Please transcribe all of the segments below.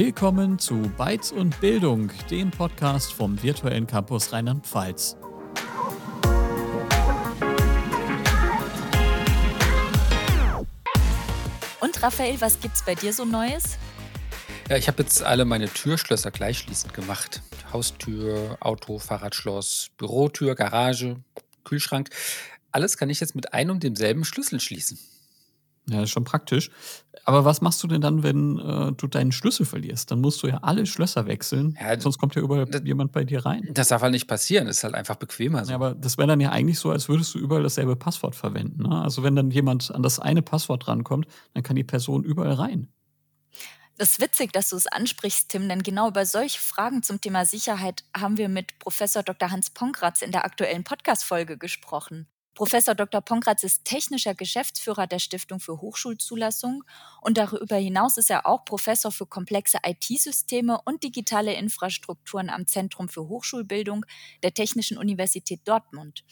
Willkommen zu Bytes und Bildung, dem Podcast vom virtuellen Campus Rheinland-Pfalz. Und Raphael, was gibt's bei dir so Neues? Ja, ich habe jetzt alle meine Türschlösser gleichschließend gemacht. Haustür, Auto, Fahrradschloss, Bürotür, Garage, Kühlschrank. Alles kann ich jetzt mit einem und demselben Schlüssel schließen. Ja, ist schon praktisch. Aber was machst du denn dann, wenn äh, du deinen Schlüssel verlierst? Dann musst du ja alle Schlösser wechseln. Ja, sonst kommt ja überall das, jemand bei dir rein. Das darf halt nicht passieren. Das ist halt einfach bequemer so. Ja, aber das wäre dann ja eigentlich so, als würdest du überall dasselbe Passwort verwenden. Ne? Also wenn dann jemand an das eine Passwort rankommt, dann kann die Person überall rein. Das ist witzig, dass du es ansprichst, Tim, denn genau über solche Fragen zum Thema Sicherheit haben wir mit Professor Dr. Hans Ponkratz in der aktuellen Podcast-Folge gesprochen. Professor Dr. Ponkratz ist technischer Geschäftsführer der Stiftung für Hochschulzulassung und darüber hinaus ist er auch Professor für komplexe IT-Systeme und digitale Infrastrukturen am Zentrum für Hochschulbildung der Technischen Universität Dortmund.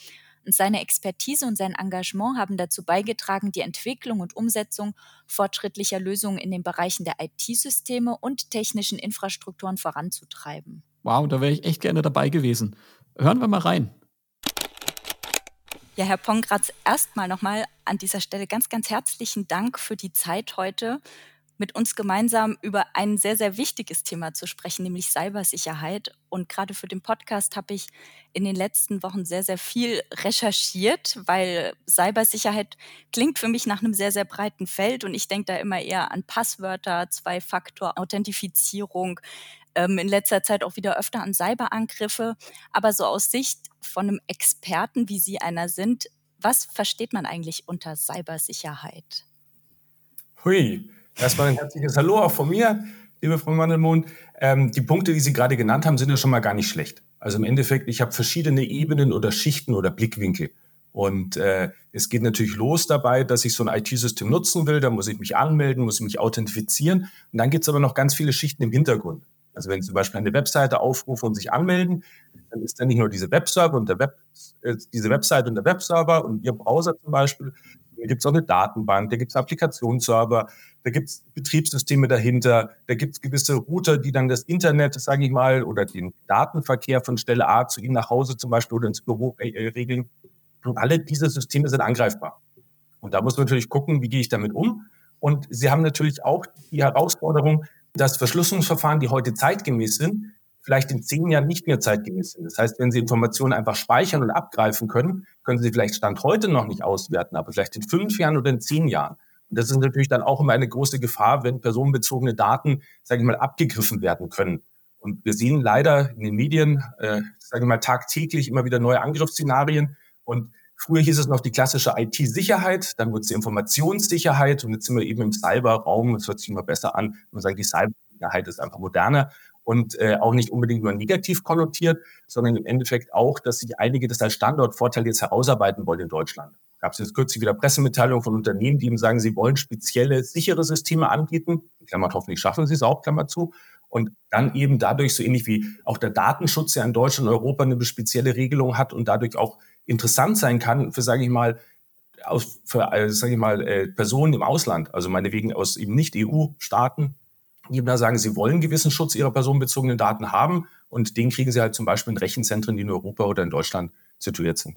Und seine Expertise und sein Engagement haben dazu beigetragen, die Entwicklung und Umsetzung fortschrittlicher Lösungen in den Bereichen der IT-Systeme und technischen Infrastrukturen voranzutreiben. Wow, da wäre ich echt gerne dabei gewesen. Hören wir mal rein. Ja, Herr Pongratz, erstmal nochmal an dieser Stelle ganz, ganz herzlichen Dank für die Zeit heute, mit uns gemeinsam über ein sehr, sehr wichtiges Thema zu sprechen, nämlich Cybersicherheit. Und gerade für den Podcast habe ich in den letzten Wochen sehr, sehr viel recherchiert, weil Cybersicherheit klingt für mich nach einem sehr, sehr breiten Feld. Und ich denke da immer eher an Passwörter, Zwei-Faktor-Authentifizierung, ähm, in letzter Zeit auch wieder öfter an Cyberangriffe. Aber so aus Sicht von einem Experten, wie Sie einer sind, was versteht man eigentlich unter Cybersicherheit? Hui, erstmal ein herzliches Hallo auch von mir, liebe Frau Mandelmond. Ähm, die Punkte, die Sie gerade genannt haben, sind ja schon mal gar nicht schlecht. Also im Endeffekt, ich habe verschiedene Ebenen oder Schichten oder Blickwinkel. Und äh, es geht natürlich los dabei, dass ich so ein IT-System nutzen will. Da muss ich mich anmelden, muss ich mich authentifizieren. Und dann gibt es aber noch ganz viele Schichten im Hintergrund. Also wenn Sie zum Beispiel eine Webseite aufrufen und sich anmelden, dann ist da nicht nur diese Webserver und der Web, äh, diese Webseite und der Webserver und Ihr Browser zum Beispiel. Da gibt es auch eine Datenbank, da gibt es Applikationsserver, da gibt es Betriebssysteme dahinter, da gibt es gewisse Router, die dann das Internet, sage ich mal, oder den Datenverkehr von Stelle A zu Ihnen nach Hause zum Beispiel oder ins Büro äh, regeln. Und alle diese Systeme sind angreifbar. Und da muss man natürlich gucken, wie gehe ich damit um. Und Sie haben natürlich auch die Herausforderung, dass Verschlüsselungsverfahren, die heute zeitgemäß sind, vielleicht in zehn Jahren nicht mehr zeitgemäß sind. Das heißt, wenn Sie Informationen einfach speichern und abgreifen können, können Sie vielleicht Stand heute noch nicht auswerten, aber vielleicht in fünf Jahren oder in zehn Jahren. Und das ist natürlich dann auch immer eine große Gefahr, wenn personenbezogene Daten, sage ich mal, abgegriffen werden können. Und wir sehen leider in den Medien, äh, sage ich mal, tagtäglich immer wieder neue Angriffsszenarien. Und früher hieß es noch die klassische IT-Sicherheit, dann wurde es die Informationssicherheit und jetzt sind wir eben im Cyberraum. Das hört sich immer besser an. Man sagt, die Cybersicherheit ist einfach moderner und äh, auch nicht unbedingt nur negativ konnotiert, sondern im Endeffekt auch, dass sich einige das als Standortvorteil jetzt herausarbeiten wollen in Deutschland. Gab es jetzt kürzlich wieder Pressemitteilungen von Unternehmen, die eben sagen, sie wollen spezielle sichere Systeme anbieten. Klammer hoffentlich schaffen sie es auch, Klammer zu. Und dann eben dadurch, so ähnlich wie auch der Datenschutz ja in Deutschland und Europa eine spezielle Regelung hat und dadurch auch interessant sein kann für, sage ich mal, aus, für, äh, sage ich mal, äh, Personen im Ausland, also meinetwegen aus eben nicht EU-Staaten, die da sagen, sie wollen gewissen Schutz ihrer personenbezogenen Daten haben und den kriegen sie halt zum Beispiel in Rechenzentren, die in Europa oder in Deutschland situiert sind.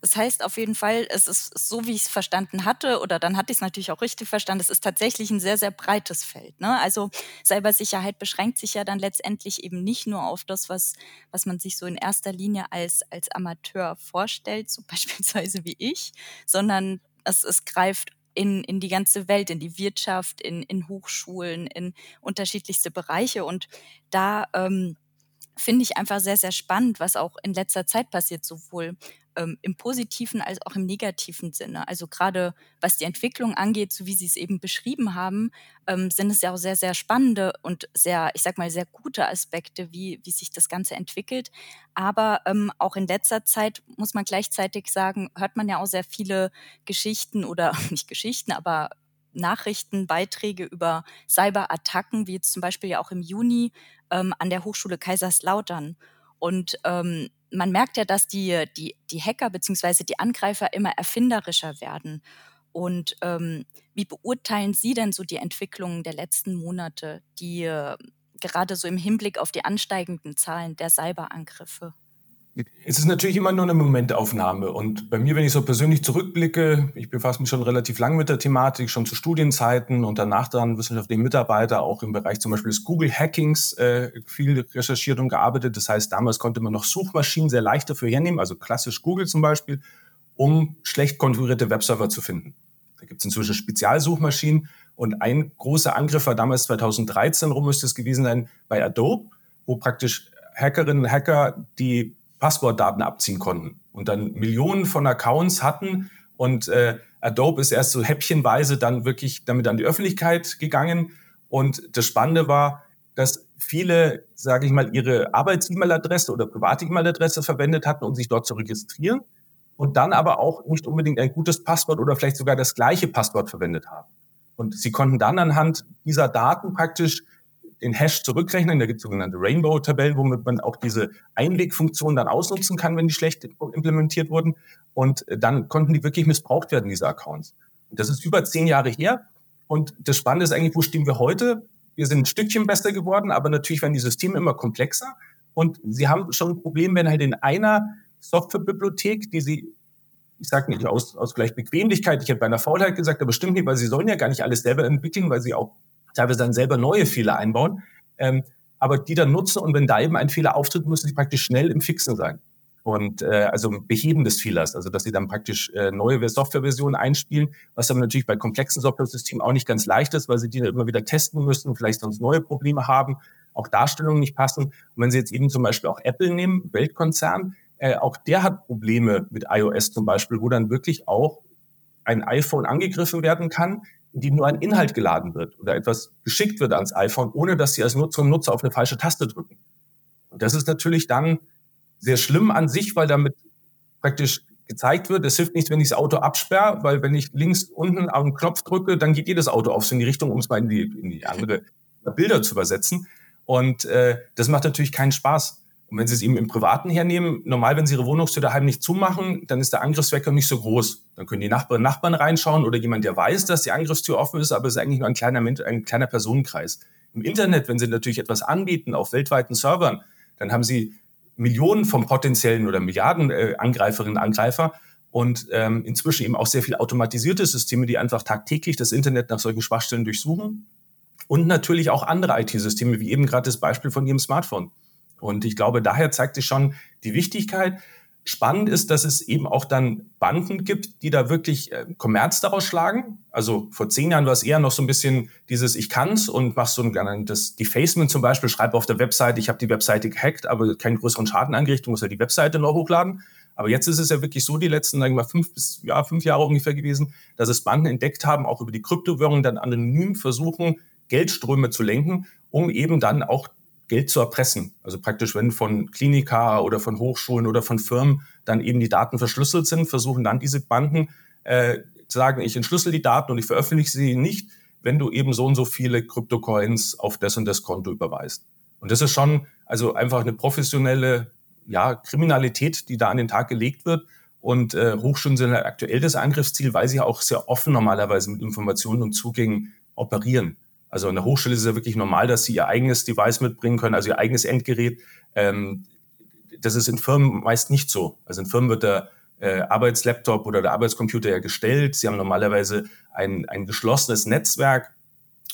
Das heißt auf jeden Fall, es ist so, wie ich es verstanden hatte, oder dann hatte ich es natürlich auch richtig verstanden, es ist tatsächlich ein sehr, sehr breites Feld. Ne? Also Cybersicherheit beschränkt sich ja dann letztendlich eben nicht nur auf das, was, was man sich so in erster Linie als, als Amateur vorstellt, so beispielsweise wie ich, sondern es, es greift in, in die ganze Welt, in die Wirtschaft, in, in Hochschulen, in unterschiedlichste Bereiche. Und da ähm, finde ich einfach sehr, sehr spannend, was auch in letzter Zeit passiert, sowohl ähm, im positiven als auch im negativen Sinne. Also gerade was die Entwicklung angeht, so wie Sie es eben beschrieben haben, ähm, sind es ja auch sehr, sehr spannende und sehr, ich sag mal, sehr gute Aspekte, wie, wie sich das Ganze entwickelt. Aber ähm, auch in letzter Zeit muss man gleichzeitig sagen, hört man ja auch sehr viele Geschichten oder nicht Geschichten, aber Nachrichten, Beiträge über Cyberattacken, wie zum Beispiel ja auch im Juni ähm, an der Hochschule Kaiserslautern. Und ähm, man merkt ja, dass die, die, die Hacker beziehungsweise die Angreifer immer erfinderischer werden. Und ähm, wie beurteilen Sie denn so die Entwicklungen der letzten Monate, die äh, gerade so im Hinblick auf die ansteigenden Zahlen der Cyberangriffe? Es ist natürlich immer nur eine Momentaufnahme. Und bei mir, wenn ich so persönlich zurückblicke, ich befasse mich schon relativ lang mit der Thematik, schon zu Studienzeiten und danach dann wissenschaftliche Mitarbeiter, auch im Bereich zum Beispiel des Google-Hackings, äh, viel recherchiert und gearbeitet. Das heißt, damals konnte man noch Suchmaschinen sehr leicht dafür hernehmen, also klassisch Google zum Beispiel, um schlecht konfigurierte Webserver zu finden. Da gibt es inzwischen Spezialsuchmaschinen. Und ein großer Angriff war damals 2013 rum, müsste es gewesen sein, bei Adobe, wo praktisch Hackerinnen und Hacker die Passwortdaten abziehen konnten und dann Millionen von Accounts hatten und äh, Adobe ist erst so häppchenweise dann wirklich damit an die Öffentlichkeit gegangen und das Spannende war, dass viele, sage ich mal, ihre Arbeits-E-Mail-Adresse oder private E-Mail-Adresse verwendet hatten, um sich dort zu registrieren und dann aber auch nicht unbedingt ein gutes Passwort oder vielleicht sogar das gleiche Passwort verwendet haben. Und sie konnten dann anhand dieser Daten praktisch den Hash zurückrechnen. Da gibt es sogenannte Rainbow-Tabellen, womit man auch diese Einwegfunktion dann ausnutzen kann, wenn die schlecht implementiert wurden. Und dann konnten die wirklich missbraucht werden, diese Accounts. Das ist über zehn Jahre her. Und das Spannende ist eigentlich, wo stehen wir heute? Wir sind ein Stückchen besser geworden, aber natürlich werden die Systeme immer komplexer. Und sie haben schon ein Problem, wenn halt in einer Softwarebibliothek, die sie ich sage nicht aus, aus vielleicht Bequemlichkeit, ich hätte bei einer Faulheit gesagt, aber stimmt nicht, weil sie sollen ja gar nicht alles selber entwickeln, weil sie auch teilweise dann selber neue Fehler einbauen, ähm, aber die dann nutzen und wenn da eben ein Fehler auftritt, müssen sie praktisch schnell im Fixen sein. Und äh, also Beheben des Fehlers, also dass sie dann praktisch äh, neue Softwareversionen einspielen, was aber natürlich bei komplexen Software-Systemen auch nicht ganz leicht ist, weil sie die dann immer wieder testen müssen, vielleicht sonst neue Probleme haben, auch Darstellungen nicht passen. Und wenn Sie jetzt eben zum Beispiel auch Apple nehmen, Weltkonzern, äh, auch der hat Probleme mit iOS zum Beispiel, wo dann wirklich auch ein iPhone angegriffen werden kann, die nur ein Inhalt geladen wird oder etwas geschickt wird ans iPhone, ohne dass sie als Nutzer und Nutzer auf eine falsche Taste drücken. Und das ist natürlich dann sehr schlimm an sich, weil damit praktisch gezeigt wird, es hilft nichts, wenn ich das Auto absperre, weil wenn ich links unten auf den Knopf drücke, dann geht jedes Auto auf so in die Richtung, um es mal in die, in die andere Bilder zu übersetzen. Und äh, das macht natürlich keinen Spaß. Und wenn Sie es eben im Privaten hernehmen, normal, wenn Sie Ihre Wohnungstür daheim nicht zumachen, dann ist der Angriffswecker nicht so groß. Dann können die Nachbarinnen und Nachbarn reinschauen oder jemand, der weiß, dass die Angriffstür offen ist, aber es ist eigentlich nur ein kleiner, ein kleiner Personenkreis. Im Internet, wenn Sie natürlich etwas anbieten auf weltweiten Servern, dann haben Sie Millionen von potenziellen oder Milliarden äh, Angreiferinnen und Angreifer und ähm, inzwischen eben auch sehr viel automatisierte Systeme, die einfach tagtäglich das Internet nach solchen Schwachstellen durchsuchen. Und natürlich auch andere IT-Systeme, wie eben gerade das Beispiel von Ihrem Smartphone. Und ich glaube, daher zeigt sich schon die Wichtigkeit. Spannend ist, dass es eben auch dann Banden gibt, die da wirklich äh, Kommerz daraus schlagen. Also vor zehn Jahren war es eher noch so ein bisschen dieses Ich kann's und machst so ein das Defacement zum Beispiel, schreib auf der Webseite, ich habe die Webseite gehackt, aber keinen größeren Schaden angerichtet, muss ja die Webseite noch hochladen. Aber jetzt ist es ja wirklich so, die letzten, sagen wir fünf bis ja, fünf Jahre ungefähr gewesen, dass es Banden entdeckt haben, auch über die Kryptowährungen dann anonym versuchen, Geldströme zu lenken, um eben dann auch Geld zu erpressen. Also praktisch, wenn von Klinika oder von Hochschulen oder von Firmen dann eben die Daten verschlüsselt sind, versuchen dann diese Banden äh, zu sagen, ich entschlüssel die Daten und ich veröffentliche sie nicht, wenn du eben so und so viele Kryptocoins auf das und das Konto überweist. Und das ist schon also einfach eine professionelle ja, Kriminalität, die da an den Tag gelegt wird. Und äh, Hochschulen sind aktuell das Angriffsziel, weil sie auch sehr offen normalerweise mit Informationen und Zugängen operieren. Also an der Hochschule ist es ja wirklich normal, dass sie ihr eigenes Device mitbringen können, also ihr eigenes Endgerät. Ähm, das ist in Firmen meist nicht so. Also in Firmen wird der äh, Arbeitslaptop oder der Arbeitscomputer ja gestellt. Sie haben normalerweise ein, ein geschlossenes Netzwerk.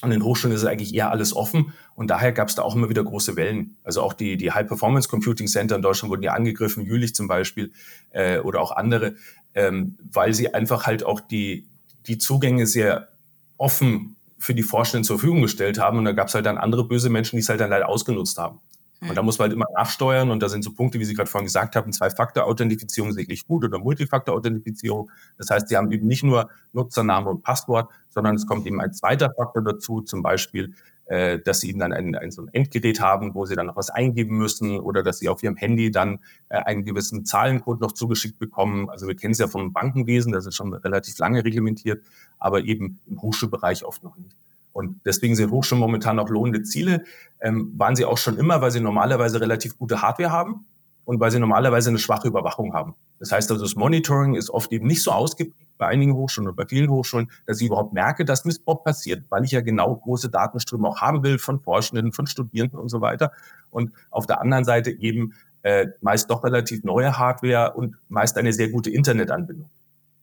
Und in Hochschulen ist eigentlich eher alles offen. Und daher gab es da auch immer wieder große Wellen. Also auch die, die High-Performance Computing Center in Deutschland wurden ja angegriffen, Jülich zum Beispiel, äh, oder auch andere, ähm, weil sie einfach halt auch die, die Zugänge sehr offen für die Forschenden zur Verfügung gestellt haben. Und da gab es halt dann andere böse Menschen, die es halt dann leider ausgenutzt haben. Und da muss man halt immer nachsteuern und da sind so Punkte, wie Sie gerade vorhin gesagt haben, Zwei-Faktor-Authentifizierung ist wirklich gut oder Multifaktor-Authentifizierung. Das heißt, Sie haben eben nicht nur Nutzername und Passwort, sondern es kommt eben ein zweiter Faktor dazu, zum Beispiel, äh, dass Sie eben dann ein, ein, so ein Endgerät haben, wo Sie dann noch was eingeben müssen oder dass Sie auf Ihrem Handy dann äh, einen gewissen Zahlencode noch zugeschickt bekommen. Also wir kennen es ja vom Bankenwesen, das ist schon relativ lange reglementiert, aber eben im Hochschulbereich oft noch nicht. Und deswegen sind Hochschulen momentan auch lohnende Ziele. Ähm, waren sie auch schon immer, weil sie normalerweise relativ gute Hardware haben. und weil sie normalerweise eine schwache Überwachung haben. Das heißt also, das Monitoring ist oft eben nicht so ausgeprägt bei einigen Hochschulen oder bei vielen Hochschulen, dass ich überhaupt merke, dass Missbrauch passiert, weil ich ja genau große Datenströme auch haben will von Forschenden, von Studierenden und so weiter. Und auf der anderen Seite eben äh, meist doch relativ neue Hardware und meist eine sehr gute Internetanbindung.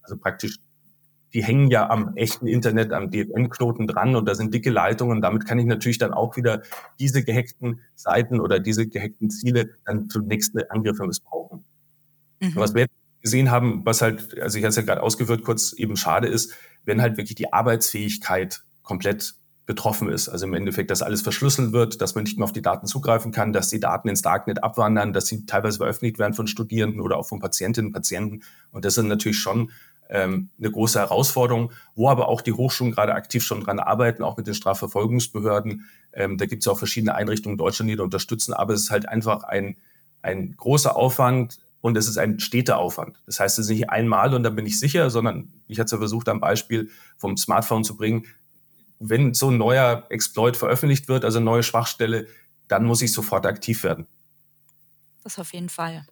Also praktisch, die hängen ja am echten Internet, am DFN-Knoten dran und da sind dicke Leitungen. Damit kann ich natürlich dann auch wieder diese gehackten Seiten oder diese gehackten Ziele dann für nächste Angriffe missbrauchen. Mhm. Was wir gesehen haben, was halt, also ich hatte es ja gerade ausgeführt, kurz eben schade ist, wenn halt wirklich die Arbeitsfähigkeit komplett betroffen ist. Also im Endeffekt, dass alles verschlüsselt wird, dass man nicht mehr auf die Daten zugreifen kann, dass die Daten ins Darknet abwandern, dass sie teilweise veröffentlicht werden von Studierenden oder auch von Patientinnen und Patienten. Und das ist natürlich schon ähm, eine große Herausforderung, wo aber auch die Hochschulen gerade aktiv schon dran arbeiten, auch mit den Strafverfolgungsbehörden. Ähm, da gibt es auch verschiedene Einrichtungen in Deutschland, die da unterstützen, aber es ist halt einfach ein, ein großer Aufwand, und es ist ein steter Aufwand. Das heißt, es ist nicht einmal und dann bin ich sicher, sondern ich hatte es ja versucht, am Beispiel vom Smartphone zu bringen. Wenn so ein neuer Exploit veröffentlicht wird, also eine neue Schwachstelle, dann muss ich sofort aktiv werden. Das auf jeden Fall.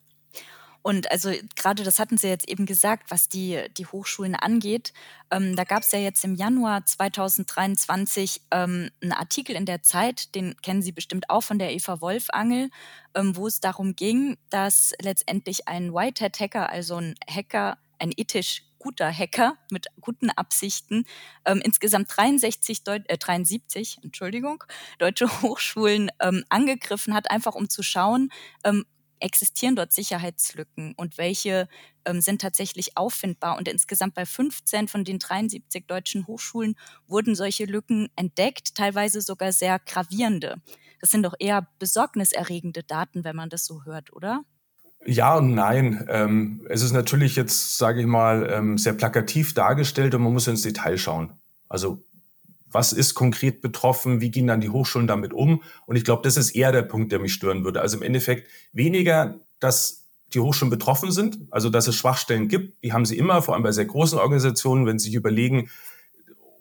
Und also gerade das hatten Sie jetzt eben gesagt, was die, die Hochschulen angeht. Ähm, da gab es ja jetzt im Januar 2023 ähm, einen Artikel in der Zeit, den kennen Sie bestimmt auch von der Eva Wolf-Angel, ähm, wo es darum ging, dass letztendlich ein Whitehead-Hacker, also ein Hacker, ein ethisch guter Hacker mit guten Absichten ähm, insgesamt 63 Deut äh, 73 Entschuldigung deutsche Hochschulen ähm, angegriffen hat, einfach um zu schauen, ähm, existieren dort Sicherheitslücken und welche ähm, sind tatsächlich auffindbar. Und insgesamt bei 15 von den 73 deutschen Hochschulen wurden solche Lücken entdeckt, teilweise sogar sehr gravierende. Das sind doch eher besorgniserregende Daten, wenn man das so hört, oder? Ja und nein. Ähm, es ist natürlich jetzt, sage ich mal, ähm, sehr plakativ dargestellt und man muss ins Detail schauen. Also was ist konkret betroffen, wie gehen dann die Hochschulen damit um? Und ich glaube, das ist eher der Punkt, der mich stören würde. Also im Endeffekt weniger, dass die Hochschulen betroffen sind, also dass es Schwachstellen gibt, die haben sie immer, vor allem bei sehr großen Organisationen, wenn sie sich überlegen,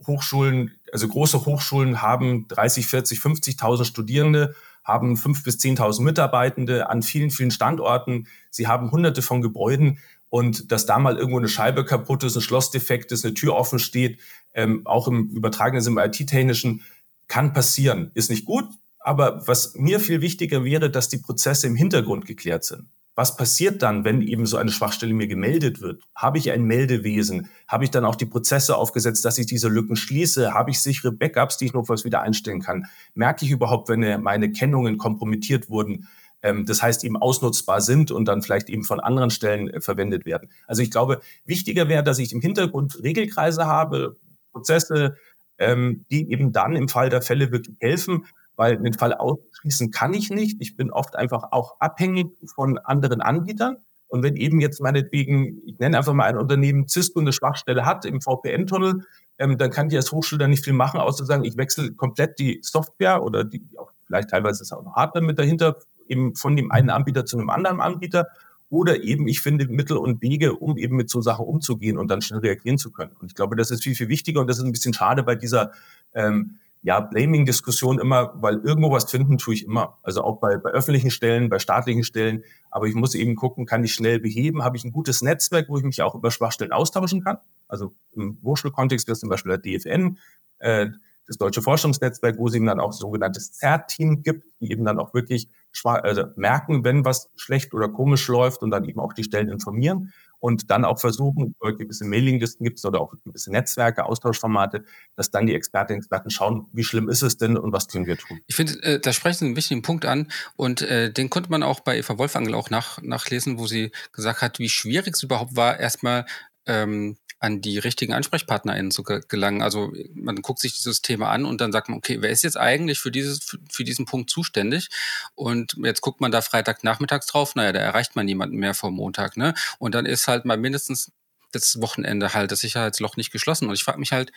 Hochschulen, also große Hochschulen haben 30, 40, 50.000 Studierende, haben 5.000 bis 10.000 Mitarbeitende an vielen, vielen Standorten. Sie haben hunderte von Gebäuden und dass da mal irgendwo eine Scheibe kaputt ist, ein Schloss defekt ist, eine Tür offen steht, ähm, auch im übertragenen Sinne, im IT-Technischen, kann passieren. Ist nicht gut, aber was mir viel wichtiger wäre, dass die Prozesse im Hintergrund geklärt sind. Was passiert dann, wenn eben so eine Schwachstelle mir gemeldet wird? Habe ich ein Meldewesen? Habe ich dann auch die Prozesse aufgesetzt, dass ich diese Lücken schließe? Habe ich sichere Backups, die ich was wieder einstellen kann? Merke ich überhaupt, wenn meine Kennungen kompromittiert wurden? Ähm, das heißt eben ausnutzbar sind und dann vielleicht eben von anderen Stellen äh, verwendet werden. Also ich glaube, wichtiger wäre, dass ich im Hintergrund Regelkreise habe, Prozesse, ähm, die eben dann im Fall der Fälle wirklich helfen, weil den Fall ausschließen kann ich nicht. Ich bin oft einfach auch abhängig von anderen Anbietern. Und wenn eben jetzt meinetwegen, ich nenne einfach mal ein Unternehmen, Cisco eine Schwachstelle hat im VPN-Tunnel, ähm, dann kann die als Hochschule da nicht viel machen, außer sagen, ich wechsle komplett die Software oder die, auch vielleicht teilweise ist auch noch Hardware mit dahinter, eben von dem einen Anbieter zu einem anderen Anbieter oder eben ich finde Mittel und Wege, um eben mit so Sachen umzugehen und dann schnell reagieren zu können. Und ich glaube, das ist viel, viel wichtiger und das ist ein bisschen schade bei dieser ähm, ja, Blaming-Diskussion immer, weil irgendwo was finden tue ich immer. Also auch bei, bei öffentlichen Stellen, bei staatlichen Stellen. Aber ich muss eben gucken, kann ich schnell beheben? Habe ich ein gutes Netzwerk, wo ich mich auch über Schwachstellen austauschen kann? Also im Hochschulkontext wäre zum Beispiel der DFN, äh, das Deutsche Forschungsnetzwerk, wo es eben dann auch sogenanntes CERT-Team gibt, die eben dann auch wirklich also merken, wenn was schlecht oder komisch läuft und dann eben auch die Stellen informieren und dann auch versuchen, gewisse Mailinglisten gibt es oder auch gewisse Netzwerke, Austauschformate, dass dann die Expertinnen und Experten schauen, wie schlimm ist es denn und was können wir tun. Ich finde, äh, da sprechen Sie einen wichtigen Punkt an und äh, den konnte man auch bei Eva Wolfangel auch nach, nachlesen, wo sie gesagt hat, wie schwierig es überhaupt war, erstmal ähm, an die richtigen AnsprechpartnerInnen zu gelangen. Also man guckt sich dieses Thema an und dann sagt man, okay, wer ist jetzt eigentlich für dieses, für, diesen Punkt zuständig? Und jetzt guckt man da Freitagnachmittags drauf, naja, da erreicht man niemanden mehr vor Montag, ne? Und dann ist halt mal mindestens das Wochenende halt das Sicherheitsloch nicht geschlossen. Und ich frage mich halt,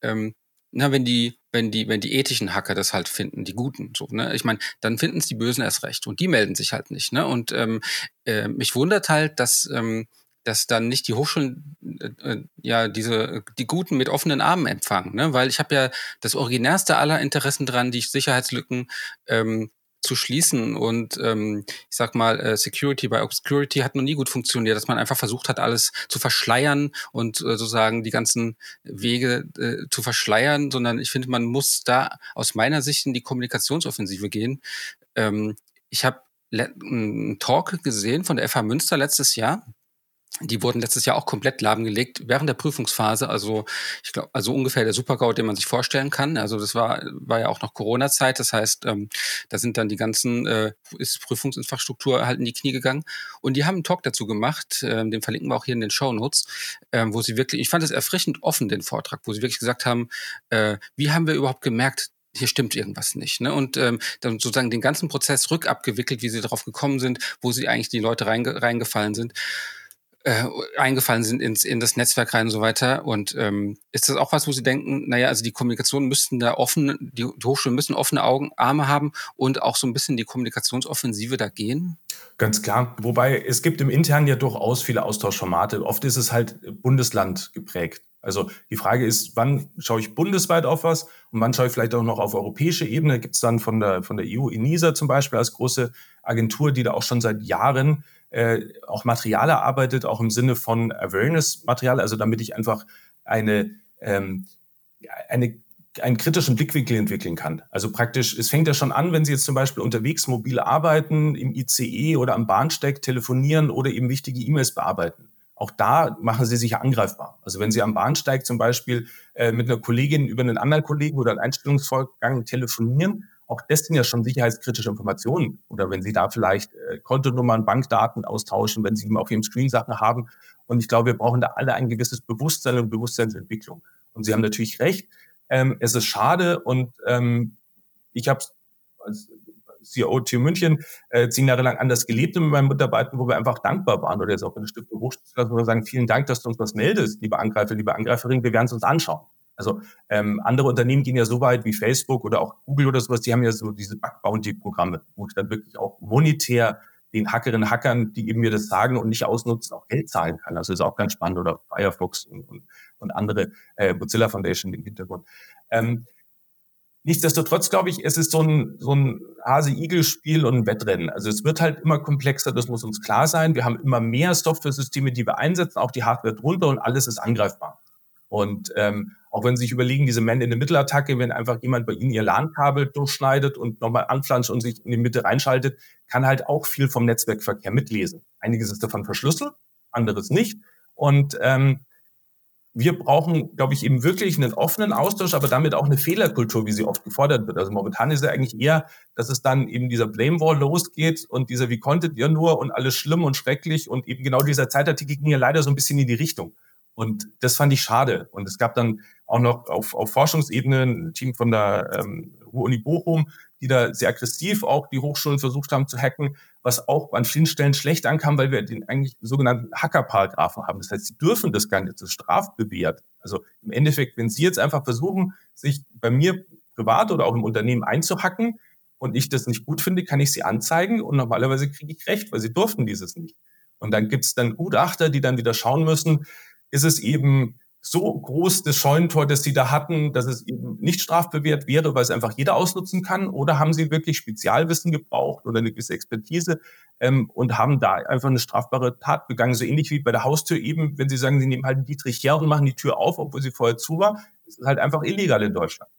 ähm, na, wenn die, wenn die, wenn die ethischen Hacker das halt finden, die Guten, so, ne? Ich meine, dann finden es die Bösen erst recht und die melden sich halt nicht, ne? Und ähm, äh, mich wundert halt, dass ähm, dass dann nicht die Hochschulen äh, äh, ja diese die Guten mit offenen Armen empfangen, ne? Weil ich habe ja das originärste aller Interessen dran, die Sicherheitslücken ähm, zu schließen. Und ähm, ich sag mal, äh, Security by Obscurity hat noch nie gut funktioniert, dass man einfach versucht hat, alles zu verschleiern und äh, sozusagen die ganzen Wege äh, zu verschleiern, sondern ich finde, man muss da aus meiner Sicht in die Kommunikationsoffensive gehen. Ähm, ich habe einen Talk gesehen von der FH Münster letztes Jahr die wurden letztes Jahr auch komplett lahmgelegt während der Prüfungsphase. Also ich glaube, also ungefähr der Supergau, den man sich vorstellen kann. Also das war war ja auch noch Corona-Zeit. Das heißt, ähm, da sind dann die ganzen äh, ist Prüfungsinfrastruktur halt in die Knie gegangen. Und die haben einen Talk dazu gemacht. Ähm, den verlinken wir auch hier in den Show Notes, ähm, wo sie wirklich, ich fand es erfrischend offen den Vortrag, wo sie wirklich gesagt haben, äh, wie haben wir überhaupt gemerkt, hier stimmt irgendwas nicht. Ne? Und ähm, dann sozusagen den ganzen Prozess rückabgewickelt, wie sie darauf gekommen sind, wo sie eigentlich die Leute reinge reingefallen sind äh, eingefallen sind ins, in das Netzwerk rein und so weiter. Und ähm, ist das auch was, wo Sie denken, naja, also die Kommunikation müssten da offen, die, die Hochschulen müssen offene Augen, Arme haben und auch so ein bisschen die Kommunikationsoffensive da gehen? Ganz klar. Wobei es gibt im Internen ja durchaus viele Austauschformate. Oft ist es halt Bundesland geprägt. Also die Frage ist, wann schaue ich bundesweit auf was und wann schaue ich vielleicht auch noch auf europäischer Ebene? Gibt es dann von der, von der EU ENISA zum Beispiel als große Agentur, die da auch schon seit Jahren äh, auch Material erarbeitet, auch im Sinne von Awareness-Material, also damit ich einfach eine, ähm, eine einen kritischen Blickwinkel entwickeln kann. Also praktisch, es fängt ja schon an, wenn Sie jetzt zum Beispiel unterwegs mobil arbeiten, im ICE oder am Bahnsteig telefonieren oder eben wichtige E-Mails bearbeiten. Auch da machen Sie sich angreifbar. Also wenn Sie am Bahnsteig zum Beispiel äh, mit einer Kollegin über einen anderen Kollegen oder einen Einstellungsvorgang telefonieren, auch das sind ja schon sicherheitskritische Informationen. Oder wenn Sie da vielleicht äh, Kontonummern, Bankdaten austauschen, wenn Sie auf Ihrem Screen Sachen haben. Und ich glaube, wir brauchen da alle ein gewisses Bewusstsein und Bewusstseinsentwicklung. Und Sie haben natürlich recht. Ähm, es ist schade und ähm, ich habe als CEO TU München äh, zehn Jahre lang anders gelebt mit meinen Mitarbeitern, wo wir einfach dankbar waren. Oder jetzt auch in der Stiftung Hochschule, wo wir sagen, vielen Dank, dass du uns was meldest, liebe Angreifer, liebe Angreiferin, wir werden es uns anschauen. Also ähm, andere Unternehmen gehen ja so weit wie Facebook oder auch Google oder sowas, die haben ja so diese Bug-Bounty-Programme, wo ich dann wirklich auch monetär den Hackerinnen, Hackern, die eben mir das sagen und nicht ausnutzen, auch Geld zahlen kann. Also ist auch ganz spannend. Oder Firefox und, und, und andere äh, Mozilla Foundation im Hintergrund. Ähm, nichtsdestotrotz glaube ich, es ist so ein, so ein Hase-Igel-Spiel und ein Wettrennen. Also es wird halt immer komplexer, das muss uns klar sein. Wir haben immer mehr Software-Systeme, die wir einsetzen, auch die Hardware drunter und alles ist angreifbar. Und ähm, auch wenn Sie sich überlegen, diese Man-in-the-Middle-Attacke, wenn einfach jemand bei Ihnen Ihr LAN-Kabel durchschneidet und nochmal anflanscht und sich in die Mitte reinschaltet, kann halt auch viel vom Netzwerkverkehr mitlesen. Einiges ist davon verschlüsselt, anderes nicht. Und ähm, wir brauchen, glaube ich, eben wirklich einen offenen Austausch, aber damit auch eine Fehlerkultur, wie sie oft gefordert wird. Also momentan ist ja eigentlich eher, dass es dann eben dieser Blame Wall losgeht und dieser, wie konntet ihr nur und alles schlimm und schrecklich und eben genau dieser Zeitartikel ging ja leider so ein bisschen in die Richtung. Und das fand ich schade. Und es gab dann auch noch auf, auf Forschungsebene ein Team von der ähm, Uni Bochum, die da sehr aggressiv auch die Hochschulen versucht haben zu hacken, was auch an vielen Stellen schlecht ankam, weil wir den eigentlich sogenannten Hacker-Paragraphen haben. Das heißt, sie dürfen das gar nicht, das ist strafbewehrt. Also im Endeffekt, wenn Sie jetzt einfach versuchen, sich bei mir privat oder auch im Unternehmen einzuhacken und ich das nicht gut finde, kann ich Sie anzeigen und normalerweise kriege ich recht, weil Sie durften dieses nicht. Und dann gibt es dann Gutachter, die dann wieder schauen müssen, ist es eben so groß das Scheunentor, das Sie da hatten, dass es eben nicht strafbewehrt wäre, weil es einfach jeder ausnutzen kann? Oder haben Sie wirklich Spezialwissen gebraucht oder eine gewisse Expertise ähm, und haben da einfach eine strafbare Tat begangen? So ähnlich wie bei der Haustür eben, wenn Sie sagen, Sie nehmen halt Dietrich her und machen die Tür auf, obwohl sie vorher zu war, ist es halt einfach illegal in Deutschland.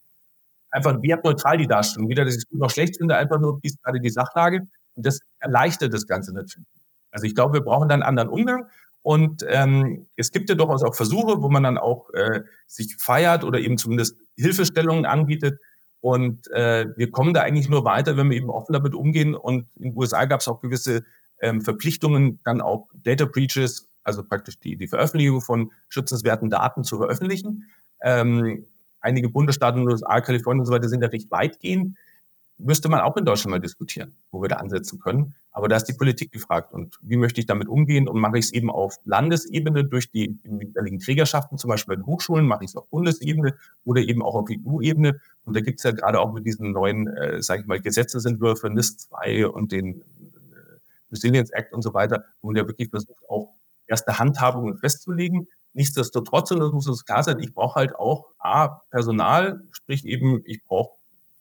Einfach wertneutral die Darstellung. Weder, dass ich es gut noch schlecht finde, einfach nur, wie ist gerade die Sachlage. Und das erleichtert das Ganze natürlich. Also ich glaube, wir brauchen dann einen anderen Umgang. Und ähm, es gibt ja durchaus auch Versuche, wo man dann auch äh, sich feiert oder eben zumindest Hilfestellungen anbietet. Und äh, wir kommen da eigentlich nur weiter, wenn wir eben offen damit umgehen. Und in den USA gab es auch gewisse ähm, Verpflichtungen, dann auch Data Breaches, also praktisch die, die Veröffentlichung von schützenswerten Daten zu veröffentlichen. Ähm, einige Bundesstaaten USA, Kalifornien und so weiter sind ja recht weitgehend müsste man auch in Deutschland mal diskutieren, wo wir da ansetzen können. Aber da ist die Politik gefragt. Und wie möchte ich damit umgehen? Und mache ich es eben auf Landesebene durch die jeweiligen Trägerschaften, zum Beispiel bei den Hochschulen, mache ich es auf Bundesebene oder eben auch auf EU-Ebene. Und da gibt es ja gerade auch mit diesen neuen, äh, sage ich mal, Gesetzesentwürfen, NIS 2 und den äh, Resilience Act und so weiter, wo man ja wirklich versucht, auch erste Handhabungen festzulegen. Nichtsdestotrotz, und das muss uns klar sein, ich brauche halt auch A, Personal, sprich eben, ich brauche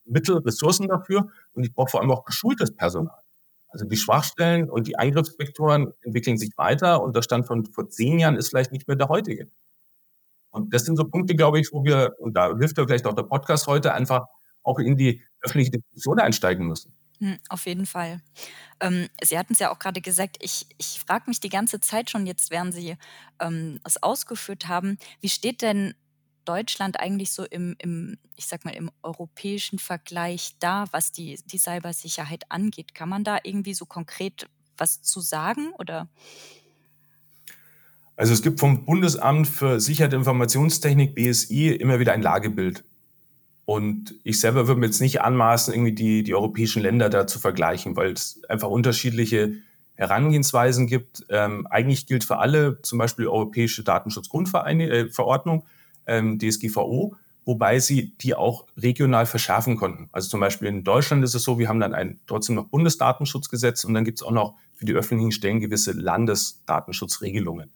Mittel, Ressourcen dafür und ich brauche vor allem auch geschultes Personal. Also die Schwachstellen und die Eingriffsvektoren entwickeln sich weiter und der Stand von vor zehn Jahren ist vielleicht nicht mehr der heutige. Und das sind so Punkte, glaube ich, wo wir, und da hilft ja vielleicht auch der Podcast heute, einfach auch in die öffentliche Diskussion einsteigen müssen. Hm, auf jeden Fall. Ähm, Sie hatten es ja auch gerade gesagt, ich, ich frage mich die ganze Zeit schon jetzt, während Sie ähm, es ausgeführt haben, wie steht denn Deutschland eigentlich so im, im, ich sag mal, im europäischen Vergleich da, was die, die Cybersicherheit angeht? Kann man da irgendwie so konkret was zu sagen oder? Also es gibt vom Bundesamt für Sicherheit und Informationstechnik, BSI, immer wieder ein Lagebild. Und ich selber würde mir jetzt nicht anmaßen, irgendwie die, die europäischen Länder da zu vergleichen, weil es einfach unterschiedliche Herangehensweisen gibt. Ähm, eigentlich gilt für alle zum Beispiel Europäische Datenschutzgrundverordnung, äh, ähm, DSGVO, wobei sie die auch regional verschärfen konnten. Also zum Beispiel in Deutschland ist es so, wir haben dann ein trotzdem noch Bundesdatenschutzgesetz und dann gibt es auch noch für die öffentlichen Stellen gewisse Landesdatenschutzregelungen.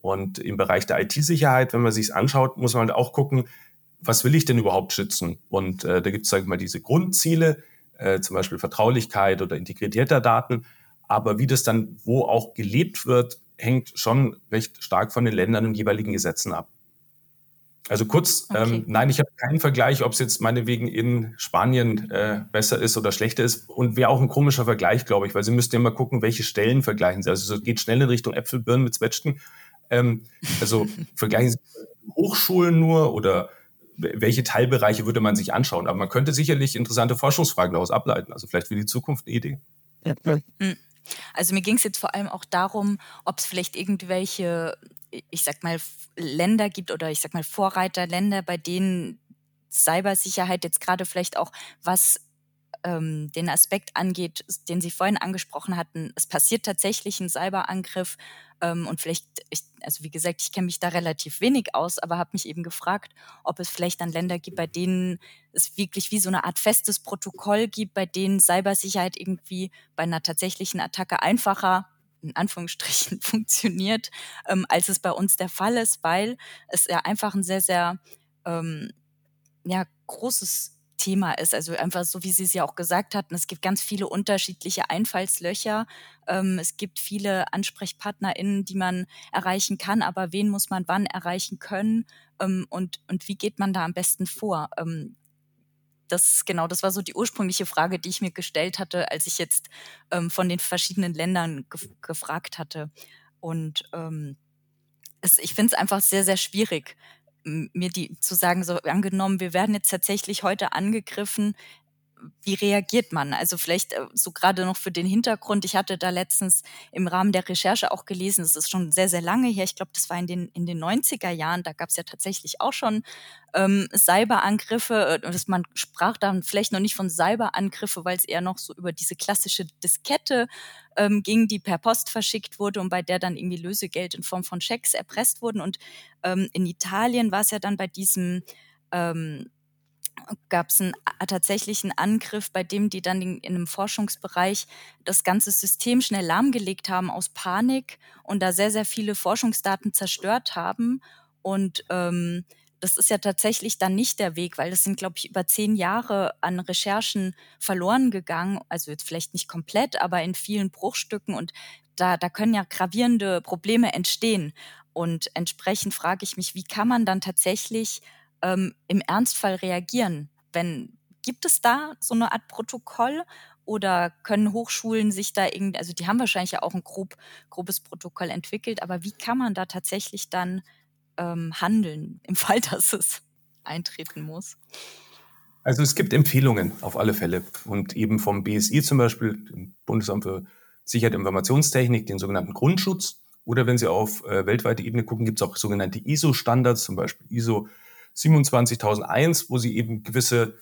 Und im Bereich der IT-Sicherheit, wenn man sich anschaut, muss man halt auch gucken, was will ich denn überhaupt schützen? Und äh, da gibt es, sage ich mal, diese Grundziele, äh, zum Beispiel Vertraulichkeit oder Integrität der Daten. Aber wie das dann wo auch gelebt wird, hängt schon recht stark von den Ländern und jeweiligen Gesetzen ab. Also kurz, ähm, okay. ähm, nein, ich habe keinen Vergleich, ob es jetzt meinetwegen in Spanien äh, besser ist oder schlechter ist. Und wäre auch ein komischer Vergleich, glaube ich, weil Sie müssten ja mal gucken, welche Stellen vergleichen Sie. Also es geht schnell in Richtung Äpfel, Birnen mit Zwetschgen. Ähm, also vergleichen Sie Hochschulen nur oder welche Teilbereiche würde man sich anschauen? Aber man könnte sicherlich interessante Forschungsfragen daraus ableiten. Also vielleicht für die Zukunft eine Idee. Hm. Also mir ging es jetzt vor allem auch darum, ob es vielleicht irgendwelche, ich sag mal, Länder gibt oder ich sag mal Vorreiterländer, bei denen Cybersicherheit jetzt gerade vielleicht auch was ähm, den Aspekt angeht, den Sie vorhin angesprochen hatten. Es passiert tatsächlich ein Cyberangriff ähm, und vielleicht, ich, also wie gesagt, ich kenne mich da relativ wenig aus, aber habe mich eben gefragt, ob es vielleicht dann Länder gibt, bei denen es wirklich wie so eine Art festes Protokoll gibt, bei denen Cybersicherheit irgendwie bei einer tatsächlichen Attacke einfacher in Anführungsstrichen funktioniert, ähm, als es bei uns der Fall ist, weil es ja einfach ein sehr, sehr ähm, ja, großes Thema ist. Also einfach so, wie Sie es ja auch gesagt hatten, es gibt ganz viele unterschiedliche Einfallslöcher. Ähm, es gibt viele AnsprechpartnerInnen, die man erreichen kann, aber wen muss man wann erreichen können ähm, und, und wie geht man da am besten vor? Ähm, das genau, das war so die ursprüngliche Frage, die ich mir gestellt hatte, als ich jetzt ähm, von den verschiedenen Ländern ge gefragt hatte. Und ähm, es, ich finde es einfach sehr, sehr schwierig, mir die zu sagen, so angenommen, wir werden jetzt tatsächlich heute angegriffen, wie reagiert man? Also vielleicht äh, so gerade noch für den Hintergrund. Ich hatte da letztens im Rahmen der Recherche auch gelesen, das ist schon sehr, sehr lange her. Ich glaube, das war in den, in den 90er Jahren. Da gab es ja tatsächlich auch schon ähm, Cyberangriffe. Äh, man sprach dann vielleicht noch nicht von Cyberangriffe, weil es eher noch so über diese klassische Diskette ähm, ging, die per Post verschickt wurde und bei der dann irgendwie Lösegeld in Form von Schecks erpresst wurden. Und ähm, in Italien war es ja dann bei diesem ähm, gab es einen tatsächlichen Angriff, bei dem die dann in, in, einem Forschungsbereich das ganze System schnell lahmgelegt haben aus Panik und da sehr, sehr viele Forschungsdaten zerstört haben. Und ähm, das ist ja tatsächlich dann nicht der Weg, weil das sind, glaube ich, über zehn Jahre an Recherchen verloren gegangen. Also jetzt vielleicht nicht komplett, aber in vielen Bruchstücken. Und da, da können ja gravierende Probleme entstehen. Und entsprechend frage ich mich, wie kann man dann tatsächlich ähm, im Ernstfall reagieren? Wenn gibt es da so eine Art Protokoll oder können Hochschulen sich da irgendwie, also die haben wahrscheinlich ja auch ein grob, grobes Protokoll entwickelt, aber wie kann man da tatsächlich dann ähm, handeln im Fall, dass es eintreten muss? Also es gibt Empfehlungen auf alle Fälle und eben vom BSI zum Beispiel, dem Bundesamt für Sicherheit und Informationstechnik, den sogenannten Grundschutz. Oder wenn Sie auf äh, weltweite Ebene gucken, gibt es auch sogenannte ISO-Standards, zum Beispiel ISO 27001, wo sie eben gewisse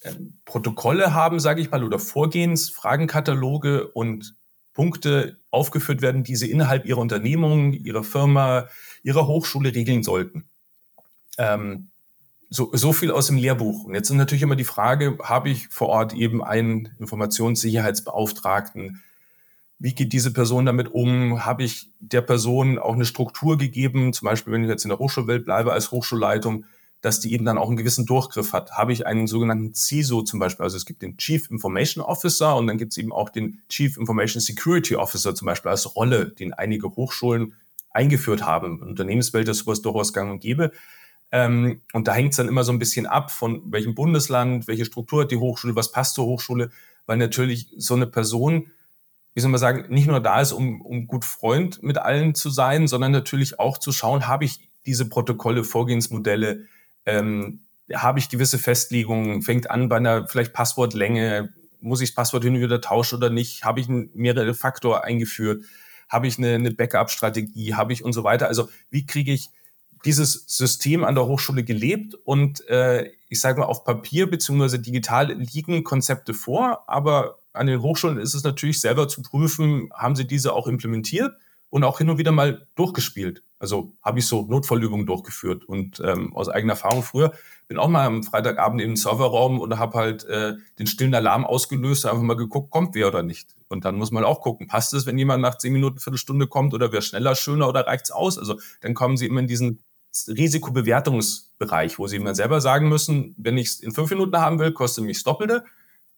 äh, Protokolle haben, sage ich mal, oder Vorgehens, Fragenkataloge und Punkte aufgeführt werden, die sie innerhalb ihrer Unternehmung, ihrer Firma, ihrer Hochschule regeln sollten. Ähm, so, so viel aus dem Lehrbuch. Und jetzt ist natürlich immer die Frage, habe ich vor Ort eben einen Informationssicherheitsbeauftragten? Wie geht diese Person damit um? Habe ich der Person auch eine Struktur gegeben? Zum Beispiel, wenn ich jetzt in der Hochschulwelt bleibe als Hochschulleitung, dass die eben dann auch einen gewissen Durchgriff hat. Habe ich einen sogenannten CISO zum Beispiel, also es gibt den Chief Information Officer und dann gibt es eben auch den Chief Information Security Officer zum Beispiel als Rolle, den einige Hochschulen eingeführt haben. Unternehmenswelt ist sowas durchaus gang und gäbe. Ähm, und da hängt es dann immer so ein bisschen ab, von welchem Bundesland, welche Struktur hat die Hochschule, was passt zur Hochschule, weil natürlich so eine Person, wie soll man sagen, nicht nur da ist, um, um gut Freund mit allen zu sein, sondern natürlich auch zu schauen, habe ich diese Protokolle, Vorgehensmodelle, ähm, habe ich gewisse Festlegungen, fängt an bei einer vielleicht Passwortlänge, muss ich das Passwort hin und wieder tauschen oder nicht, habe ich einen mehrere Faktor eingeführt, habe ich eine, eine Backup-Strategie, habe ich und so weiter. Also wie kriege ich dieses System an der Hochschule gelebt und äh, ich sage mal auf Papier beziehungsweise digital liegen Konzepte vor, aber an den Hochschulen ist es natürlich selber zu prüfen, haben sie diese auch implementiert und auch hin und wieder mal durchgespielt. Also habe ich so Notfallübungen durchgeführt und ähm, aus eigener Erfahrung früher bin auch mal am Freitagabend im Serverraum und habe halt äh, den stillen Alarm ausgelöst, einfach mal geguckt, kommt wer oder nicht. Und dann muss man auch gucken, passt es, wenn jemand nach zehn Minuten, Viertelstunde kommt oder wäre schneller, schöner oder reicht's aus? Also dann kommen sie immer in diesen Risikobewertungsbereich, wo sie immer selber sagen müssen, wenn ich es in fünf Minuten haben will, kostet mich das Doppelte.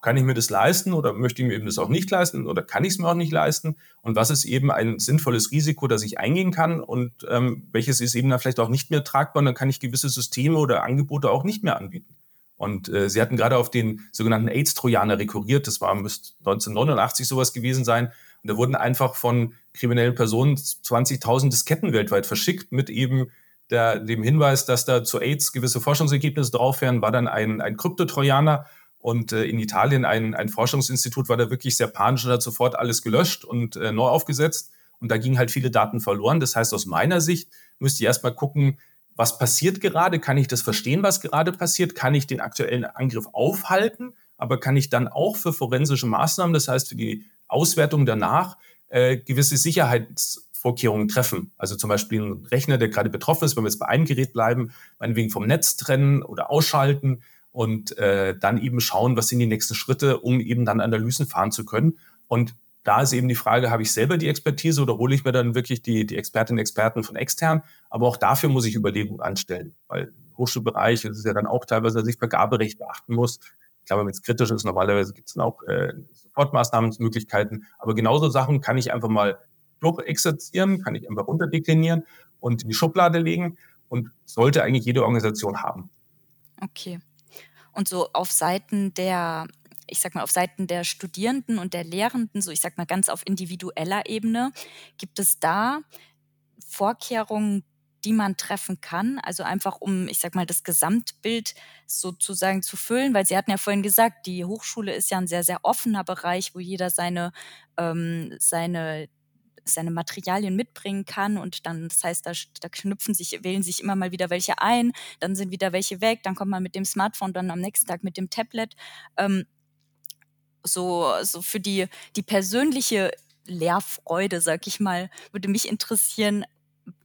Kann ich mir das leisten oder möchte ich mir eben das auch nicht leisten oder kann ich es mir auch nicht leisten? Und was ist eben ein sinnvolles Risiko, das ich eingehen kann und ähm, welches ist eben dann vielleicht auch nicht mehr tragbar und dann kann ich gewisse Systeme oder Angebote auch nicht mehr anbieten. Und äh, Sie hatten gerade auf den sogenannten AIDS-Trojaner rekurriert, das war müsste 1989 sowas gewesen sein. Und da wurden einfach von kriminellen Personen 20.000 Disketten weltweit verschickt mit eben der, dem Hinweis, dass da zu AIDS gewisse Forschungsergebnisse drauf wären, war dann ein, ein Kryptotrojaner und äh, in Italien ein, ein Forschungsinstitut war da wirklich sehr panisch und hat sofort alles gelöscht und äh, neu aufgesetzt. Und da gingen halt viele Daten verloren. Das heißt, aus meiner Sicht müsste ich erstmal gucken, was passiert gerade? Kann ich das verstehen, was gerade passiert? Kann ich den aktuellen Angriff aufhalten? Aber kann ich dann auch für forensische Maßnahmen, das heißt für die Auswertung danach, äh, gewisse Sicherheits Vorkehrungen treffen. Also zum Beispiel ein Rechner, der gerade betroffen ist, wenn wir jetzt bei einem Gerät bleiben, meinetwegen vom Netz trennen oder ausschalten und äh, dann eben schauen, was sind die nächsten Schritte, um eben dann Analysen fahren zu können. Und da ist eben die Frage, habe ich selber die Expertise oder hole ich mir dann wirklich die, die Expertinnen und Experten von extern? Aber auch dafür muss ich Überlegungen anstellen, weil Hochschulbereich ist ja dann auch teilweise, dass ich Vergaberecht beachten muss. Ich glaube, wenn es kritisch ist, normalerweise gibt es dann auch äh, Sofortmaßnahmenmöglichkeiten. Aber genauso Sachen kann ich einfach mal durchexerzieren, kann ich einfach runterdeklinieren und in die Schublade legen und sollte eigentlich jede Organisation haben. Okay. Und so auf Seiten der, ich sag mal, auf Seiten der Studierenden und der Lehrenden, so ich sag mal ganz auf individueller Ebene, gibt es da Vorkehrungen, die man treffen kann, also einfach um, ich sag mal, das Gesamtbild sozusagen zu füllen, weil Sie hatten ja vorhin gesagt, die Hochschule ist ja ein sehr, sehr offener Bereich, wo jeder seine, ähm, seine seine Materialien mitbringen kann und dann, das heißt, da, da knüpfen sich, wählen sich immer mal wieder welche ein, dann sind wieder welche weg, dann kommt man mit dem Smartphone, dann am nächsten Tag mit dem Tablet. Ähm, so, so für die, die persönliche Lehrfreude, sag ich mal, würde mich interessieren,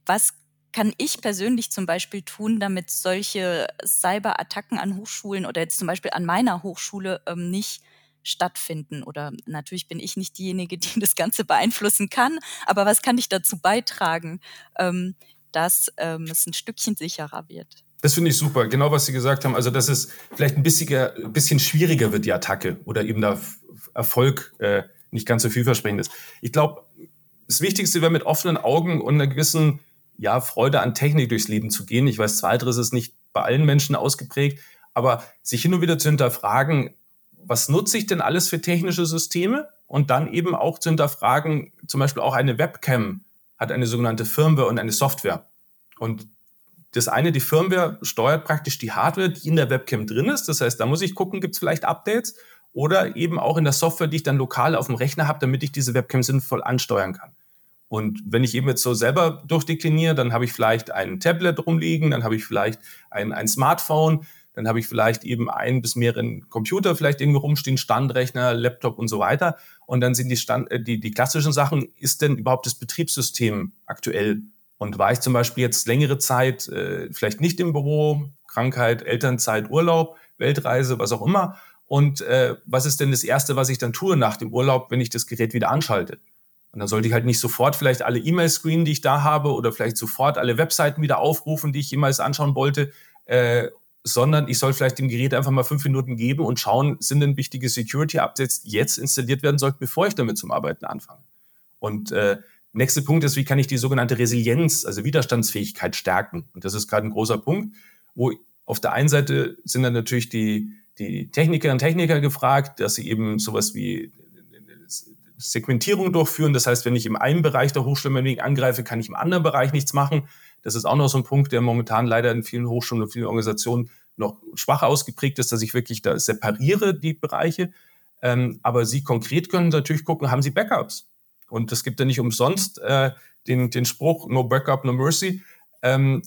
was kann ich persönlich zum Beispiel tun, damit solche Cyberattacken an Hochschulen oder jetzt zum Beispiel an meiner Hochschule ähm, nicht stattfinden. Oder natürlich bin ich nicht diejenige, die das Ganze beeinflussen kann, aber was kann ich dazu beitragen, ähm, dass ähm, es ein Stückchen sicherer wird? Das finde ich super, genau was Sie gesagt haben. Also, dass es vielleicht ein bisschen, bisschen schwieriger wird, die Attacke, oder eben der Erfolg äh, nicht ganz so vielversprechend ist. Ich glaube, das Wichtigste wäre mit offenen Augen und einer gewissen ja, Freude an Technik durchs Leben zu gehen. Ich weiß, zweiteres ist nicht bei allen Menschen ausgeprägt, aber sich hin und wieder zu hinterfragen, was nutze ich denn alles für technische Systeme? Und dann eben auch zu hinterfragen, zum Beispiel auch eine Webcam hat eine sogenannte Firmware und eine Software. Und das eine, die Firmware steuert praktisch die Hardware, die in der Webcam drin ist. Das heißt, da muss ich gucken, gibt es vielleicht Updates oder eben auch in der Software, die ich dann lokal auf dem Rechner habe, damit ich diese Webcam sinnvoll ansteuern kann. Und wenn ich eben jetzt so selber durchdekliniere, dann habe ich vielleicht ein Tablet rumliegen, dann habe ich vielleicht ein, ein Smartphone, dann habe ich vielleicht eben ein bis mehreren Computer vielleicht irgendwo rumstehen, Standrechner, Laptop und so weiter. Und dann sind die, Stand, äh, die, die klassischen Sachen, ist denn überhaupt das Betriebssystem aktuell? Und war ich zum Beispiel jetzt längere Zeit äh, vielleicht nicht im Büro, Krankheit, Elternzeit, Urlaub, Weltreise, was auch immer. Und äh, was ist denn das Erste, was ich dann tue nach dem Urlaub, wenn ich das Gerät wieder anschalte? Und dann sollte ich halt nicht sofort vielleicht alle E-Mail screenen, die ich da habe, oder vielleicht sofort alle Webseiten wieder aufrufen, die ich jemals anschauen wollte, äh, sondern ich soll vielleicht dem Gerät einfach mal fünf Minuten geben und schauen, sind denn wichtige Security-Updates jetzt installiert werden sollten, bevor ich damit zum Arbeiten anfange. Und äh, nächster Punkt ist, wie kann ich die sogenannte Resilienz, also Widerstandsfähigkeit stärken? Und das ist gerade ein großer Punkt, wo auf der einen Seite sind dann natürlich die, die Technikerinnen und Techniker gefragt, dass sie eben sowas wie Segmentierung durchführen. Das heißt, wenn ich im einen Bereich der Hochschule angreife, kann ich im anderen Bereich nichts machen. Das ist auch noch so ein Punkt, der momentan leider in vielen Hochschulen und vielen Organisationen noch schwach ausgeprägt ist, dass ich wirklich da separiere die Bereiche. Ähm, aber Sie konkret können natürlich gucken, haben Sie Backups? Und es gibt ja nicht umsonst äh, den, den Spruch, no backup, no mercy. Ähm,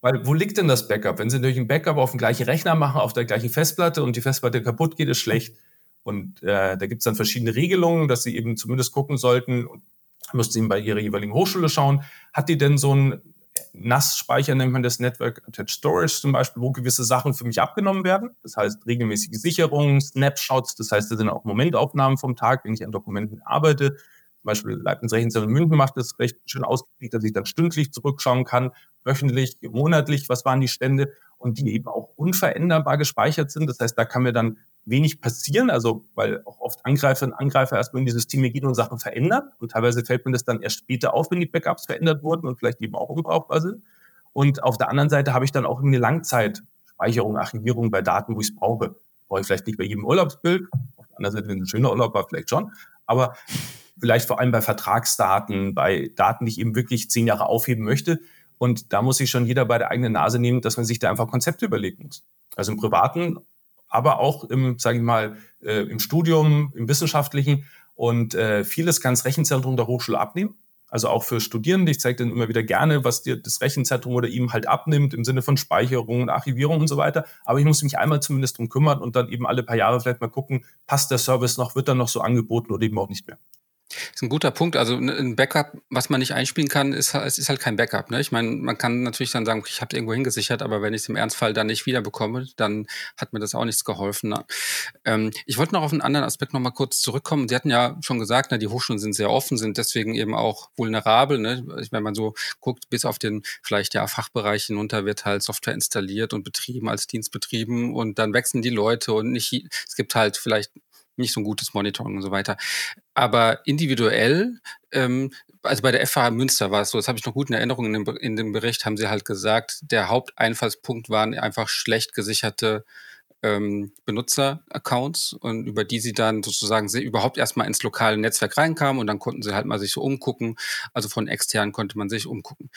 weil wo liegt denn das Backup? Wenn Sie natürlich ein Backup auf dem gleichen Rechner machen, auf der gleichen Festplatte und die Festplatte kaputt geht, ist schlecht. Und äh, da gibt es dann verschiedene Regelungen, dass Sie eben zumindest gucken sollten, müssten Sie bei Ihrer jeweiligen Hochschule schauen, hat die denn so ein NAS-Speicher, nennt man das Network Attached Storage zum Beispiel, wo gewisse Sachen für mich abgenommen werden. Das heißt regelmäßige Sicherungen, Snapshots, das heißt, das sind auch Momentaufnahmen vom Tag, wenn ich an Dokumenten arbeite. Zum Beispiel Leibniz Rechenzentrum München macht das recht schön ausgeprägt, dass ich dann stündlich zurückschauen kann, wöchentlich, monatlich, was waren die Stände und die eben auch unveränderbar gespeichert sind. Das heißt, da kann mir dann wenig passieren, also weil auch oft Angreifer und Angreifer erstmal in die Systeme gehen und Sachen verändern und teilweise fällt mir das dann erst später auf, wenn die Backups verändert wurden und vielleicht eben auch unbrauchbar sind. Und auf der anderen Seite habe ich dann auch eine Langzeitspeicherung, Archivierung bei Daten, wo ich es brauche. Brauche ich vielleicht nicht bei jedem Urlaubsbild. Auf der anderen Seite, wenn es ein schöner Urlaub war, vielleicht schon. Aber vielleicht vor allem bei Vertragsdaten, bei Daten, die ich eben wirklich zehn Jahre aufheben möchte. Und da muss sich schon jeder bei der eigenen Nase nehmen, dass man sich da einfach Konzepte überlegen muss. Also im Privaten, aber auch im, sage ich mal, äh, im Studium, im Wissenschaftlichen. Und äh, vieles kann das Rechenzentrum der Hochschule abnehmen. Also auch für Studierende. Ich zeige dann immer wieder gerne, was dir das Rechenzentrum oder ihm halt abnimmt im Sinne von Speicherung und Archivierung und so weiter. Aber ich muss mich einmal zumindest drum kümmern und dann eben alle paar Jahre vielleicht mal gucken, passt der Service noch, wird er noch so angeboten oder eben auch nicht mehr. Das ist ein guter Punkt. Also ein Backup, was man nicht einspielen kann, ist, es ist halt kein Backup. Ne? Ich meine, man kann natürlich dann sagen, ich habe irgendwo hingesichert, aber wenn ich es im Ernstfall dann nicht wiederbekomme, dann hat mir das auch nichts geholfen. Ne? Ähm, ich wollte noch auf einen anderen Aspekt noch mal kurz zurückkommen. Sie hatten ja schon gesagt, ne, die Hochschulen sind sehr offen, sind deswegen eben auch vulnerabel. Ne? Wenn man so guckt, bis auf den vielleicht ja Fachbereich hinunter wird halt Software installiert und betrieben als Dienst betrieben und dann wechseln die Leute und nicht, es gibt halt vielleicht nicht so ein gutes Monitoring und so weiter. Aber individuell, ähm, also bei der FH Münster war es so, das habe ich noch gut in Erinnerung, in dem, in dem Bericht haben sie halt gesagt, der Haupteinfallspunkt waren einfach schlecht gesicherte ähm, Benutzer-Accounts und über die sie dann sozusagen sie überhaupt erstmal ins lokale Netzwerk reinkamen und dann konnten sie halt mal sich so umgucken. Also von extern konnte man sich umgucken.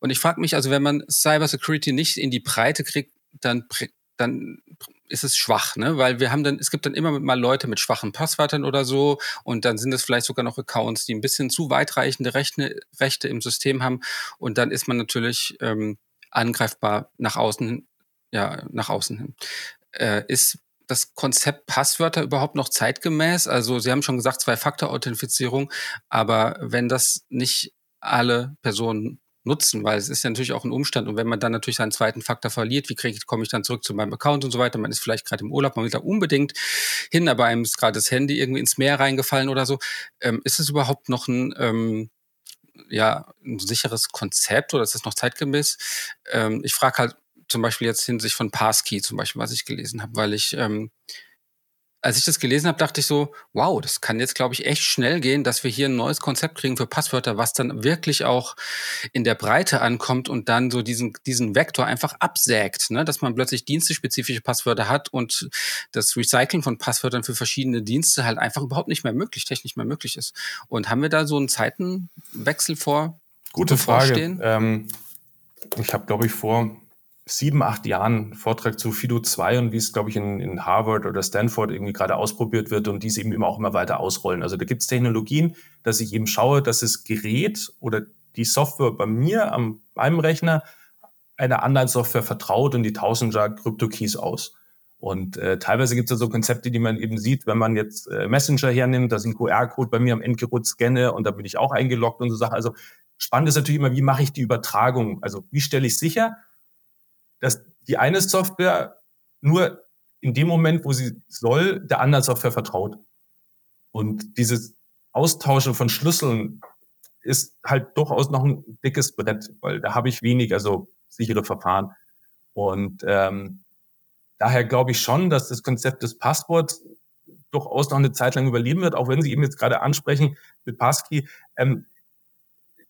Und ich frage mich also, wenn man Cybersecurity nicht in die Breite kriegt, dann dann ist es schwach, ne? Weil wir haben dann, es gibt dann immer mal Leute mit schwachen Passwörtern oder so und dann sind es vielleicht sogar noch Accounts, die ein bisschen zu weitreichende Rechte, Rechte im System haben und dann ist man natürlich ähm, angreifbar nach außen, ja, nach außen hin. Äh, ist das Konzept Passwörter überhaupt noch zeitgemäß? Also Sie haben schon gesagt, Zwei-Faktor-Authentifizierung, aber wenn das nicht alle Personen nutzen, weil es ist ja natürlich auch ein Umstand. Und wenn man dann natürlich seinen zweiten Faktor verliert, wie kriege ich, komme ich dann zurück zu meinem Account und so weiter, man ist vielleicht gerade im Urlaub, man will da unbedingt hin, aber einem ist gerade das Handy irgendwie ins Meer reingefallen oder so. Ähm, ist es überhaupt noch ein, ähm, ja, ein sicheres Konzept oder ist das noch zeitgemäß? Ähm, ich frage halt zum Beispiel jetzt hinsichtlich von Passkey zum Beispiel, was ich gelesen habe, weil ich ähm, als ich das gelesen habe, dachte ich so, wow, das kann jetzt, glaube ich, echt schnell gehen, dass wir hier ein neues Konzept kriegen für Passwörter, was dann wirklich auch in der Breite ankommt und dann so diesen, diesen Vektor einfach absägt, ne? dass man plötzlich dienstespezifische Passwörter hat und das Recycling von Passwörtern für verschiedene Dienste halt einfach überhaupt nicht mehr möglich, technisch mehr möglich ist. Und haben wir da so einen Zeitenwechsel vor? Gute Frage. Ähm, ich habe, glaube ich, vor sieben, acht Jahren Vortrag zu Fido 2 und wie es, glaube ich, in, in Harvard oder Stanford irgendwie gerade ausprobiert wird und diese eben immer auch immer weiter ausrollen. Also da gibt es Technologien, dass ich eben schaue, dass das Gerät oder die Software bei mir am meinem Rechner einer anderen Software vertraut und die Tausender Krypto-Keys aus. Und äh, teilweise gibt es ja so Konzepte, die man eben sieht, wenn man jetzt äh, Messenger hernimmt, da sind QR-Code bei mir am Endgerät scanne und da bin ich auch eingeloggt und so Sachen. Also spannend ist natürlich immer, wie mache ich die Übertragung? Also wie stelle ich sicher, dass die eine Software nur in dem Moment, wo sie soll, der anderen Software vertraut. Und dieses Austauschen von Schlüsseln ist halt durchaus noch ein dickes Brett, weil da habe ich wenig, also sichere Verfahren. Und ähm, daher glaube ich schon, dass das Konzept des Passworts durchaus noch eine Zeit lang überleben wird, auch wenn Sie eben jetzt gerade ansprechen mit Passkey. Ähm,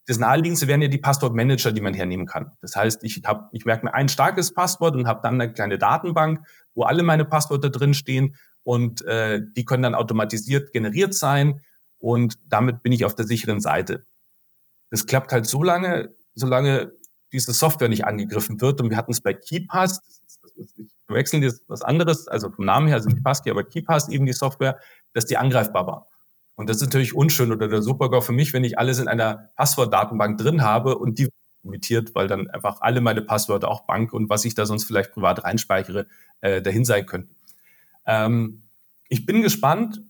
das naheliegendste wären ja die Passwortmanager, die man hernehmen kann. Das heißt, ich habe, ich merke mir ein starkes Passwort und habe dann eine kleine Datenbank, wo alle meine Passwörter drinstehen und äh, die können dann automatisiert generiert sein und damit bin ich auf der sicheren Seite. Das klappt halt so lange, solange diese Software nicht angegriffen wird und wir hatten es bei KeyPass, wir wechseln jetzt was anderes, also vom Namen her sind Passkey, aber KeyPass eben die Software, dass die angreifbar war. Und das ist natürlich unschön oder der Supergau für mich, wenn ich alles in einer Passwortdatenbank drin habe und die imitiert, weil dann einfach alle meine Passwörter, auch Bank und was ich da sonst vielleicht privat reinspeichere, äh, dahin sein könnten. Ähm, ich bin gespannt,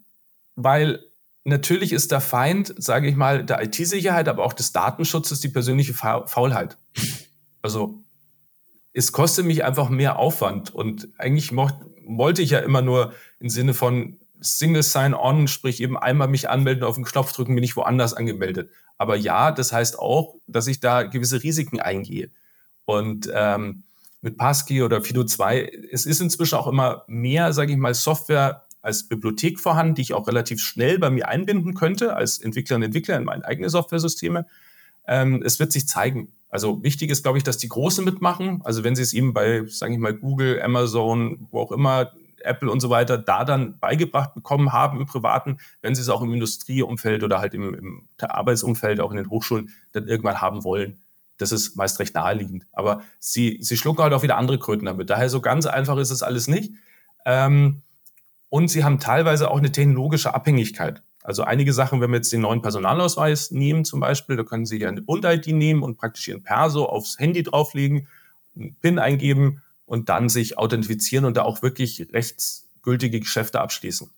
weil natürlich ist der Feind, sage ich mal, der IT-Sicherheit, aber auch des Datenschutzes die persönliche Faulheit. Also es kostet mich einfach mehr Aufwand und eigentlich mocht, wollte ich ja immer nur im Sinne von Single Sign-On, sprich eben einmal mich anmelden, auf den Knopf drücken, bin ich woanders angemeldet. Aber ja, das heißt auch, dass ich da gewisse Risiken eingehe. Und ähm, mit Passkey oder Fido 2, es ist inzwischen auch immer mehr, sage ich mal, Software als Bibliothek vorhanden, die ich auch relativ schnell bei mir einbinden könnte, als Entwickler und Entwickler in meine eigenen Software-Systeme. Ähm, es wird sich zeigen. Also wichtig ist, glaube ich, dass die Großen mitmachen. Also wenn sie es eben bei, sage ich mal, Google, Amazon, wo auch immer Apple und so weiter da dann beigebracht bekommen haben im Privaten, wenn sie es auch im Industrieumfeld oder halt im, im Arbeitsumfeld, auch in den Hochschulen, dann irgendwann haben wollen. Das ist meist recht naheliegend. Aber sie, sie schlucken halt auch wieder andere Kröten damit. Daher so ganz einfach ist es alles nicht. Ähm, und sie haben teilweise auch eine technologische Abhängigkeit. Also einige Sachen, wenn wir jetzt den neuen Personalausweis nehmen zum Beispiel, da können Sie ja eine Bund-ID nehmen und praktisch Ihren Perso aufs Handy drauflegen, einen PIN eingeben und dann sich authentifizieren und da auch wirklich rechtsgültige Geschäfte abschließen.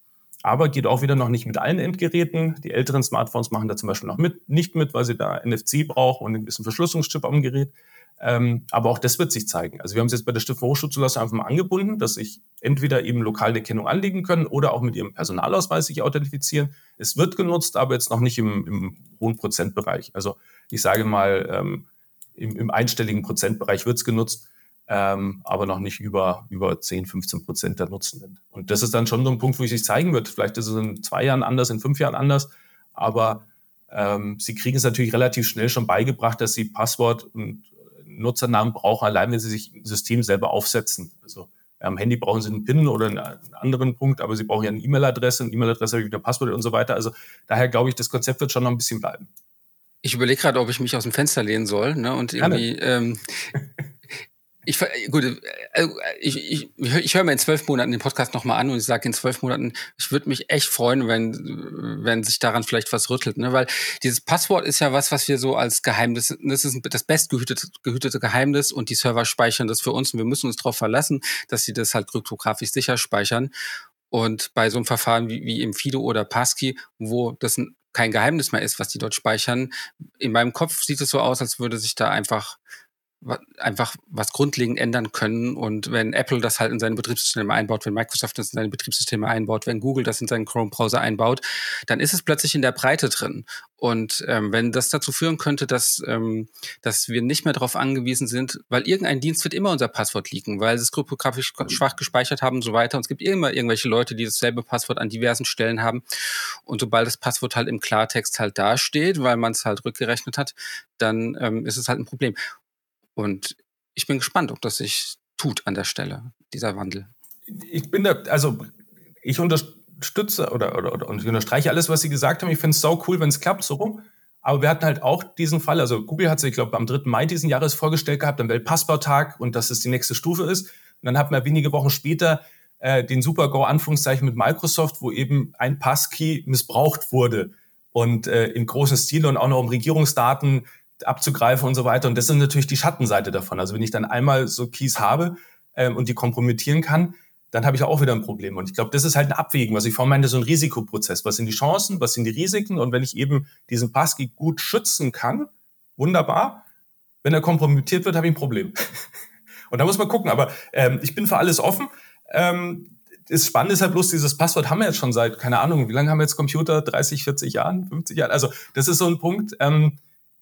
Aber geht auch wieder noch nicht mit allen Endgeräten. Die älteren Smartphones machen da zum Beispiel noch mit, nicht mit, weil sie da NFC brauchen und ein bisschen Verschlüsselungschip am Gerät. Ähm, aber auch das wird sich zeigen. Also wir haben es jetzt bei der Stiftung Hochschulzulassung einfach mal angebunden, dass sich entweder eben lokal eine Kennung anlegen können oder auch mit ihrem Personalausweis sich authentifizieren. Es wird genutzt, aber jetzt noch nicht im, im hohen Prozentbereich. Also ich sage mal, ähm, im, im einstelligen Prozentbereich wird es genutzt ähm, aber noch nicht über, über 10, 15 Prozent der Nutzenden. Und das ist dann schon so ein Punkt, wo ich sich zeigen wird. Vielleicht ist es in zwei Jahren anders, in fünf Jahren anders, aber ähm, sie kriegen es natürlich relativ schnell schon beigebracht, dass sie Passwort und Nutzernamen brauchen, allein wenn sie sich ein System selber aufsetzen. Also am Handy brauchen sie einen PIN oder einen, anderen Punkt, aber sie brauchen ja eine E-Mail-Adresse, eine E-Mail-Adresse wieder Passwort und so weiter. Also daher glaube ich, das Konzept wird schon noch ein bisschen bleiben. Ich überlege gerade, ob ich mich aus dem Fenster lehnen soll ne, und irgendwie ähm, Ich, gut, äh, äh, ich, ich, ich höre mir in zwölf Monaten den Podcast nochmal an und ich sage in zwölf Monaten, ich würde mich echt freuen, wenn, wenn sich daran vielleicht was rüttelt, ne? Weil dieses Passwort ist ja was, was wir so als Geheimnis, das ist das bestgehütete gehütete Geheimnis und die Server speichern das für uns und wir müssen uns darauf verlassen, dass sie das halt kryptografisch sicher speichern. Und bei so einem Verfahren wie, wie im Fido oder Passkey, wo das kein Geheimnis mehr ist, was die dort speichern, in meinem Kopf sieht es so aus, als würde sich da einfach einfach was grundlegend ändern können. Und wenn Apple das halt in seine Betriebssysteme einbaut, wenn Microsoft das in seine Betriebssysteme einbaut, wenn Google das in seinen Chrome-Browser einbaut, dann ist es plötzlich in der Breite drin. Und ähm, wenn das dazu führen könnte, dass, ähm, dass wir nicht mehr darauf angewiesen sind, weil irgendein Dienst wird immer unser Passwort liegen, weil sie es kryptografisch schwach gespeichert haben und so weiter. Und es gibt immer irgendwelche Leute, die dasselbe Passwort an diversen Stellen haben. Und sobald das Passwort halt im Klartext halt dasteht, weil man es halt rückgerechnet hat, dann ähm, ist es halt ein Problem. Und ich bin gespannt, ob das sich tut an der Stelle, dieser Wandel. Ich bin da, also ich unterstütze oder, oder, oder und ich unterstreiche alles, was Sie gesagt haben. Ich finde es sau cool, wenn es klappt, so rum. Aber wir hatten halt auch diesen Fall, also Google hat sich, ich glaube, am 3. Mai diesen Jahres vorgestellt gehabt, am Weltpassbautag und dass es die nächste Stufe ist. Und dann hat man wenige Wochen später äh, den Super-Go-Anführungszeichen mit Microsoft, wo eben ein Passkey missbraucht wurde und äh, in großem Stil und auch noch um Regierungsdaten abzugreifen und so weiter. Und das ist natürlich die Schattenseite davon. Also wenn ich dann einmal so Keys habe ähm, und die kompromittieren kann, dann habe ich auch wieder ein Problem. Und ich glaube, das ist halt ein Abwägen, was ich vorhin meinte, so ein Risikoprozess. Was sind die Chancen, was sind die Risiken? Und wenn ich eben diesen Passkey gut schützen kann, wunderbar. Wenn er kompromittiert wird, habe ich ein Problem. und da muss man gucken. Aber ähm, ich bin für alles offen. Ähm, das Spannende ist halt bloß, dieses Passwort haben wir jetzt schon seit, keine Ahnung, wie lange haben wir jetzt Computer? 30, 40 Jahren, 50 Jahren? Also das ist so ein Punkt. Ähm,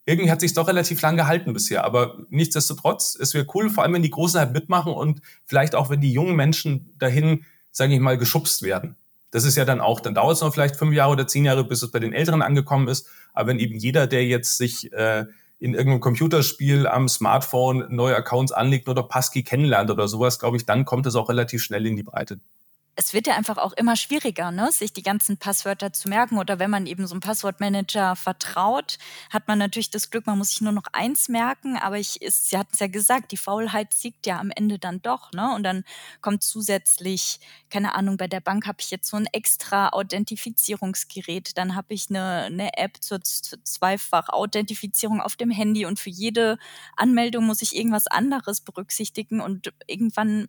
irgendwie hat sich doch relativ lang gehalten bisher. Aber nichtsdestotrotz, es wäre cool, vor allem wenn die Großen halt mitmachen und vielleicht auch, wenn die jungen Menschen dahin, sage ich mal, geschubst werden. Das ist ja dann auch, dann dauert es noch vielleicht fünf Jahre oder zehn Jahre, bis es bei den Älteren angekommen ist. Aber wenn eben jeder, der jetzt sich äh, in irgendeinem Computerspiel am Smartphone neue Accounts anlegt oder Passkey kennenlernt oder sowas, glaube ich, dann kommt es auch relativ schnell in die Breite es wird ja einfach auch immer schwieriger, ne, sich die ganzen Passwörter zu merken. Oder wenn man eben so einem Passwortmanager vertraut, hat man natürlich das Glück, man muss sich nur noch eins merken. Aber ich, ist, Sie hatten es ja gesagt, die Faulheit siegt ja am Ende dann doch. Ne? Und dann kommt zusätzlich, keine Ahnung, bei der Bank habe ich jetzt so ein extra Authentifizierungsgerät. Dann habe ich eine, eine App zur Zweifach-Authentifizierung auf dem Handy. Und für jede Anmeldung muss ich irgendwas anderes berücksichtigen. Und irgendwann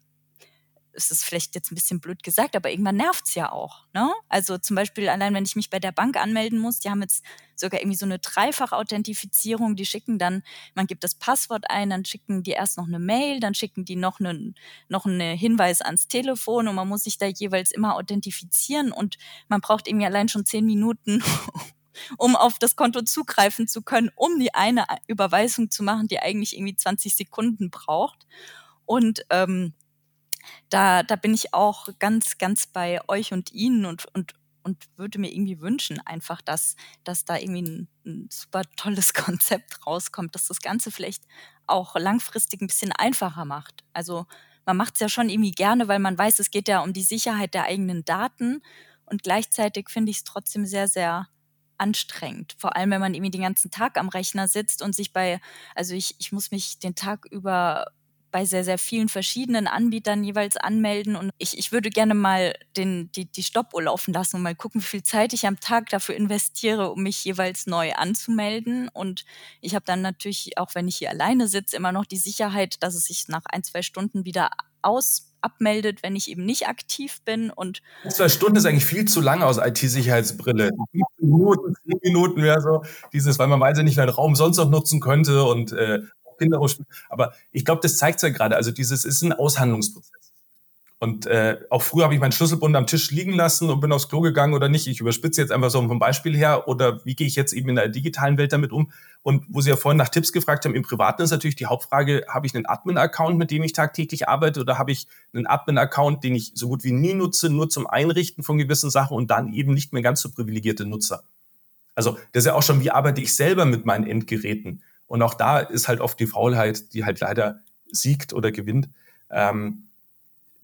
ist es vielleicht jetzt ein bisschen blöd gesagt, aber irgendwann nervt es ja auch. Ne? Also zum Beispiel allein, wenn ich mich bei der Bank anmelden muss, die haben jetzt sogar irgendwie so eine Dreifach-Authentifizierung, die schicken dann, man gibt das Passwort ein, dann schicken die erst noch eine Mail, dann schicken die noch einen noch eine Hinweis ans Telefon und man muss sich da jeweils immer authentifizieren und man braucht irgendwie allein schon zehn Minuten, um auf das Konto zugreifen zu können, um die eine Überweisung zu machen, die eigentlich irgendwie 20 Sekunden braucht. Und ähm, da, da bin ich auch ganz, ganz bei euch und Ihnen und, und, und würde mir irgendwie wünschen, einfach, dass, dass da irgendwie ein, ein super tolles Konzept rauskommt, dass das Ganze vielleicht auch langfristig ein bisschen einfacher macht. Also man macht es ja schon irgendwie gerne, weil man weiß, es geht ja um die Sicherheit der eigenen Daten. Und gleichzeitig finde ich es trotzdem sehr, sehr anstrengend. Vor allem, wenn man irgendwie den ganzen Tag am Rechner sitzt und sich bei, also ich, ich muss mich den Tag über bei sehr, sehr vielen verschiedenen Anbietern jeweils anmelden. Und ich, ich würde gerne mal den, die, die Stoppuhr laufen lassen und mal gucken, wie viel Zeit ich am Tag dafür investiere, um mich jeweils neu anzumelden. Und ich habe dann natürlich, auch wenn ich hier alleine sitze, immer noch die Sicherheit, dass es sich nach ein, zwei Stunden wieder aus abmeldet, wenn ich eben nicht aktiv bin. Und zwei Stunden ist eigentlich viel zu lang aus IT-Sicherheitsbrille. 15 Minuten, 10 Minuten wäre so dieses, weil man weiß ja nicht, welchen Raum sonst noch nutzen könnte und äh, Kinder Aber ich glaube, das zeigt ja gerade. Also dieses ist ein Aushandlungsprozess. Und äh, auch früher habe ich meinen Schlüsselbund am Tisch liegen lassen und bin aufs Klo gegangen oder nicht. Ich überspitze jetzt einfach so vom Beispiel her. Oder wie gehe ich jetzt eben in der digitalen Welt damit um? Und wo Sie ja vorhin nach Tipps gefragt haben, im Privaten ist natürlich die Hauptfrage, habe ich einen Admin-Account, mit dem ich tagtäglich arbeite oder habe ich einen Admin-Account, den ich so gut wie nie nutze, nur zum Einrichten von gewissen Sachen und dann eben nicht mehr ganz so privilegierte Nutzer? Also das ist ja auch schon, wie arbeite ich selber mit meinen Endgeräten? Und auch da ist halt oft die Faulheit, die halt leider siegt oder gewinnt. Ähm,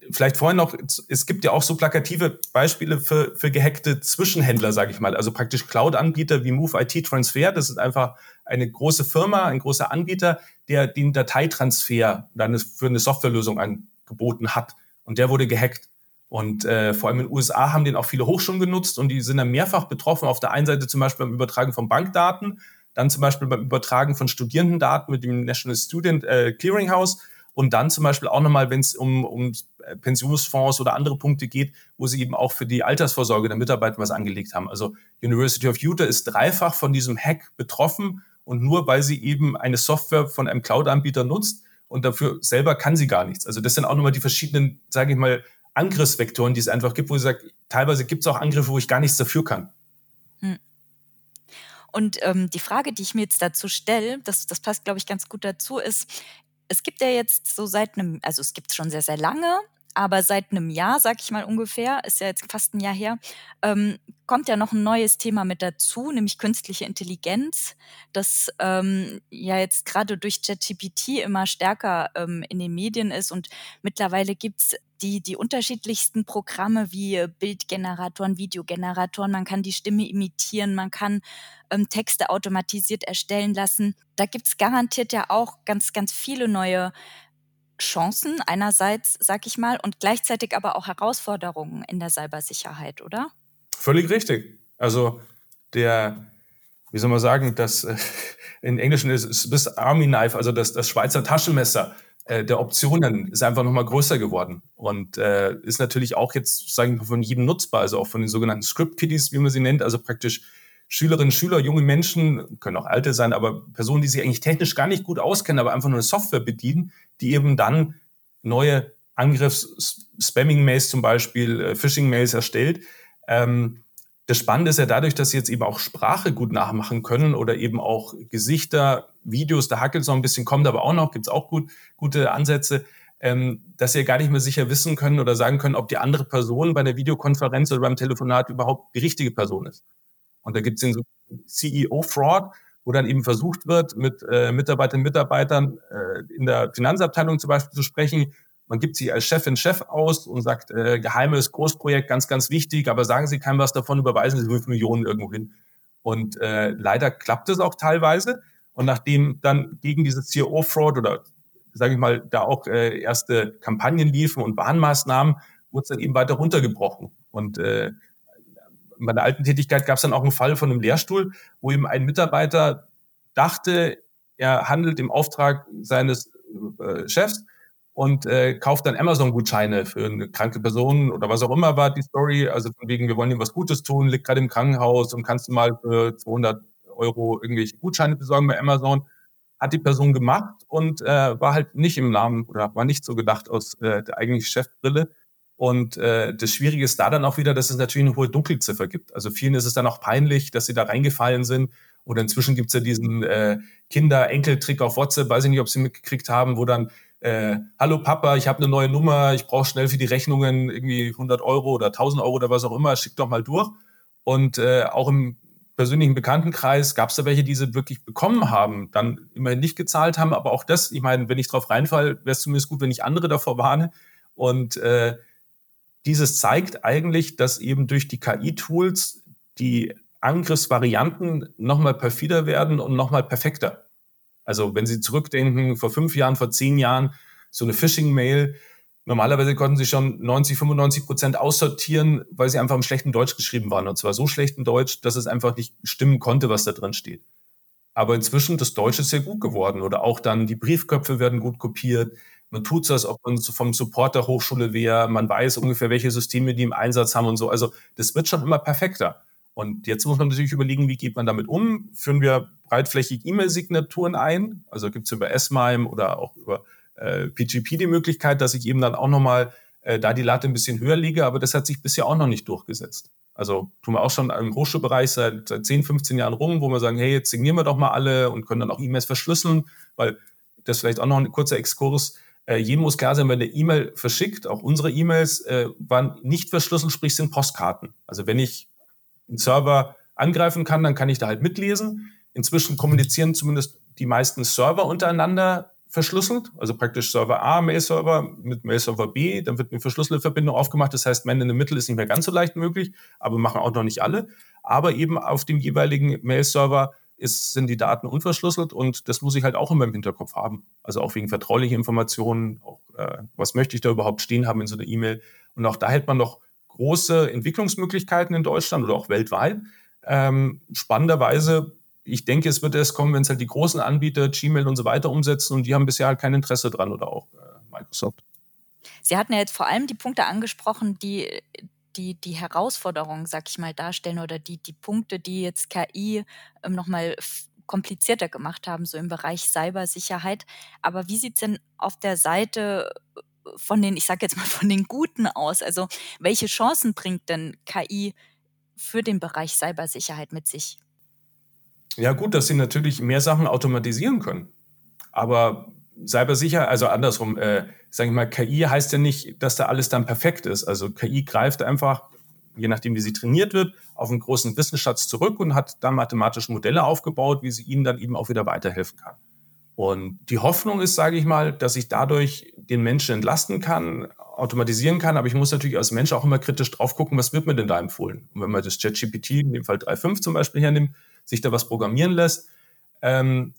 vielleicht vorhin noch, es gibt ja auch so plakative Beispiele für, für gehackte Zwischenhändler, sage ich mal. Also praktisch Cloud-Anbieter wie Move IT Transfer. Das ist einfach eine große Firma, ein großer Anbieter, der den Dateitransfer dann für eine Softwarelösung angeboten hat. Und der wurde gehackt. Und äh, vor allem in den USA haben den auch viele Hochschulen genutzt und die sind dann mehrfach betroffen. Auf der einen Seite zum Beispiel beim Übertragen von Bankdaten, dann zum Beispiel beim Übertragen von Studierendendaten mit dem National Student äh, Clearinghouse und dann zum Beispiel auch nochmal, wenn es um, um Pensionsfonds oder andere Punkte geht, wo sie eben auch für die Altersvorsorge der Mitarbeiter was angelegt haben. Also University of Utah ist dreifach von diesem Hack betroffen und nur weil sie eben eine Software von einem Cloud-Anbieter nutzt und dafür selber kann sie gar nichts. Also das sind auch nochmal die verschiedenen, sage ich mal, Angriffsvektoren, die es einfach gibt, wo sie sagt, teilweise gibt es auch Angriffe, wo ich gar nichts dafür kann. Und ähm, die Frage, die ich mir jetzt dazu stelle, das, das passt, glaube ich, ganz gut dazu, ist, es gibt ja jetzt so seit einem, also es gibt schon sehr, sehr lange, aber seit einem Jahr, sag ich mal ungefähr, ist ja jetzt fast ein Jahr her, ähm, kommt ja noch ein neues Thema mit dazu, nämlich künstliche Intelligenz, das ähm, ja jetzt gerade durch ChatGPT immer stärker ähm, in den Medien ist. Und mittlerweile gibt's die, die unterschiedlichsten Programme wie Bildgeneratoren, Videogeneratoren, man kann die Stimme imitieren, man kann ähm, Texte automatisiert erstellen lassen. Da gibt's garantiert ja auch ganz, ganz viele neue Chancen einerseits, sag ich mal, und gleichzeitig aber auch Herausforderungen in der Cybersicherheit, oder? Völlig richtig. Also der, wie soll man sagen, das äh, in Englischen ist das Army Knife, also das, das Schweizer Taschenmesser äh, der Optionen ist einfach nochmal größer geworden und äh, ist natürlich auch jetzt, sagen wir, von jedem nutzbar, also auch von den sogenannten Script Kiddies, wie man sie nennt, also praktisch Schülerinnen, Schüler, junge Menschen, können auch alte sein, aber Personen, die sich eigentlich technisch gar nicht gut auskennen, aber einfach nur eine Software bedienen, die eben dann neue Angriffs-Spamming-Mails zum Beispiel, äh, Phishing-Mails erstellt. Ähm, das Spannende ist ja dadurch, dass sie jetzt eben auch Sprache gut nachmachen können oder eben auch Gesichter, Videos, da hackelt es noch ein bisschen, kommt aber auch noch, gibt es auch gut, gute Ansätze, ähm, dass sie gar nicht mehr sicher wissen können oder sagen können, ob die andere Person bei der Videokonferenz oder beim Telefonat überhaupt die richtige Person ist. Und da gibt es den so CEO-Fraud, wo dann eben versucht wird, mit äh, Mitarbeiterinnen und Mitarbeitern äh, in der Finanzabteilung zum Beispiel zu sprechen man gibt sie als Chefin, Chef aus und sagt, äh, geheimes Großprojekt, ganz, ganz wichtig, aber sagen Sie keinem was davon, überweisen Sie 5 Millionen irgendwo hin. Und äh, leider klappt es auch teilweise. Und nachdem dann gegen dieses CRO-Fraud oder sage ich mal, da auch äh, erste Kampagnen liefen und Warnmaßnahmen, wurde es dann eben weiter runtergebrochen. Und äh, in meiner alten Tätigkeit gab es dann auch einen Fall von einem Lehrstuhl, wo eben ein Mitarbeiter dachte, er handelt im Auftrag seines äh, Chefs und äh, kauft dann Amazon-Gutscheine für eine kranke Person oder was auch immer war die Story. Also von wegen, wir wollen ihm was Gutes tun, liegt gerade im Krankenhaus und kannst du mal für 200 Euro irgendwelche Gutscheine besorgen bei Amazon. Hat die Person gemacht und äh, war halt nicht im Namen oder war nicht so gedacht aus äh, der eigentlichen Chefbrille. Und äh, das Schwierige ist da dann auch wieder, dass es natürlich eine hohe Dunkelziffer gibt. Also vielen ist es dann auch peinlich, dass sie da reingefallen sind. Oder inzwischen gibt es ja diesen äh, Kinder-Enkel-Trick auf WhatsApp, weiß ich nicht, ob sie mitgekriegt haben, wo dann äh, hallo Papa, ich habe eine neue Nummer, ich brauche schnell für die Rechnungen irgendwie 100 Euro oder 1000 Euro oder was auch immer, schick doch mal durch. Und äh, auch im persönlichen Bekanntenkreis gab es da welche, die sie wirklich bekommen haben, dann immerhin nicht gezahlt haben, aber auch das, ich meine, wenn ich drauf reinfall, wäre es zumindest gut, wenn ich andere davor warne. Und äh, dieses zeigt eigentlich, dass eben durch die KI-Tools die Angriffsvarianten nochmal perfider werden und nochmal perfekter. Also wenn Sie zurückdenken, vor fünf Jahren, vor zehn Jahren, so eine Phishing-Mail, normalerweise konnten Sie schon 90, 95 Prozent aussortieren, weil sie einfach im schlechten Deutsch geschrieben waren. Und zwar so schlechten Deutsch, dass es einfach nicht stimmen konnte, was da drin steht. Aber inzwischen, das Deutsche ist sehr gut geworden. Oder auch dann die Briefköpfe werden gut kopiert. Man tut als ob man vom Support der Hochschule wäre. Man weiß ungefähr, welche Systeme die im Einsatz haben und so. Also das wird schon immer perfekter. Und jetzt muss man natürlich überlegen, wie geht man damit um? Führen wir breitflächig E-Mail-Signaturen ein? Also gibt es über S-MIME oder auch über äh, PGP die Möglichkeit, dass ich eben dann auch nochmal äh, da die Latte ein bisschen höher liege, aber das hat sich bisher auch noch nicht durchgesetzt. Also tun wir auch schon im Hochschulbereich seit, seit 10, 15 Jahren rum, wo wir sagen, hey, jetzt signieren wir doch mal alle und können dann auch E-Mails verschlüsseln, weil das vielleicht auch noch ein kurzer Exkurs. Äh, jedem muss klar sein, wenn eine E-Mail verschickt, auch unsere E-Mails äh, waren nicht verschlüsselt, sprich sind Postkarten. Also wenn ich einen Server angreifen kann, dann kann ich da halt mitlesen. Inzwischen kommunizieren zumindest die meisten Server untereinander verschlüsselt, also praktisch Server A, Mail-Server mit Mail-Server B, dann wird eine verschlüsselte Verbindung aufgemacht. Das heißt, Man in the Middle ist nicht mehr ganz so leicht möglich, aber machen auch noch nicht alle. Aber eben auf dem jeweiligen Mail-Server sind die Daten unverschlüsselt und das muss ich halt auch immer im Hinterkopf haben. Also auch wegen vertraulicher Informationen, auch, äh, was möchte ich da überhaupt stehen haben in so einer E-Mail. Und auch da hält man noch große Entwicklungsmöglichkeiten in Deutschland oder auch weltweit. Ähm, spannenderweise, ich denke, es wird erst kommen, wenn es halt die großen Anbieter, Gmail und so weiter umsetzen und die haben bisher halt kein Interesse dran oder auch äh, Microsoft. Sie hatten ja jetzt vor allem die Punkte angesprochen, die die, die Herausforderungen, sag ich mal, darstellen oder die, die Punkte, die jetzt KI ähm, nochmal komplizierter gemacht haben, so im Bereich Cybersicherheit. Aber wie sieht es denn auf der Seite von den, ich sage jetzt mal von den Guten aus? Also welche Chancen bringt denn KI für den Bereich Cybersicherheit mit sich? Ja gut, dass sie natürlich mehr Sachen automatisieren können. Aber Cybersicherheit, also andersrum, äh, sage ich mal, KI heißt ja nicht, dass da alles dann perfekt ist. Also KI greift einfach, je nachdem wie sie trainiert wird, auf einen großen Wissensschatz zurück und hat dann mathematische Modelle aufgebaut, wie sie ihnen dann eben auch wieder weiterhelfen kann. Und die Hoffnung ist, sage ich mal, dass ich dadurch den Menschen entlasten kann, automatisieren kann, aber ich muss natürlich als Mensch auch immer kritisch drauf gucken, was wird mir denn da empfohlen? Und wenn man das ChatGPT, in dem Fall 3.5 zum Beispiel hernimmt, sich da was programmieren lässt, ähm,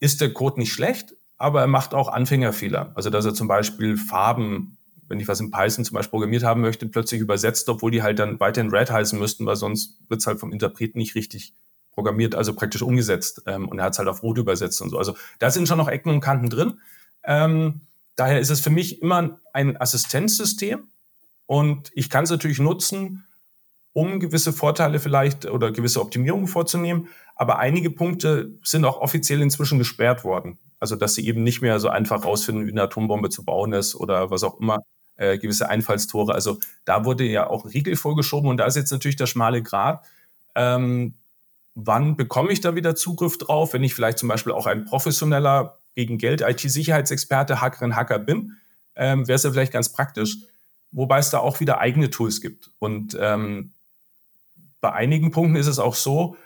ist der Code nicht schlecht, aber er macht auch Anfängerfehler. Also dass er zum Beispiel Farben, wenn ich was in Python zum Beispiel programmiert haben möchte, plötzlich übersetzt, obwohl die halt dann weiterhin Red heißen müssten, weil sonst wird es halt vom Interpreten nicht richtig programmiert, also praktisch umgesetzt. Ähm, und er hat es halt auf Rot übersetzt und so. Also da sind schon noch Ecken und Kanten drin. Ähm, daher ist es für mich immer ein Assistenzsystem und ich kann es natürlich nutzen, um gewisse Vorteile vielleicht oder gewisse Optimierungen vorzunehmen. Aber einige Punkte sind auch offiziell inzwischen gesperrt worden. Also dass sie eben nicht mehr so einfach rausfinden, wie eine Atombombe zu bauen ist oder was auch immer. äh, gewisse Einfallstore. Also da wurde ja auch ein Riegel vorgeschoben und da ist jetzt natürlich der schmale Grat. Ähm, wann bekomme ich da wieder Zugriff drauf, wenn ich vielleicht zum Beispiel auch ein professioneller gegen Geld IT-Sicherheitsexperte, Hackerin, Hacker bin, ähm, wäre es ja vielleicht ganz praktisch. Wobei es da auch wieder eigene Tools gibt. Und ähm, bei einigen Punkten ist es auch so,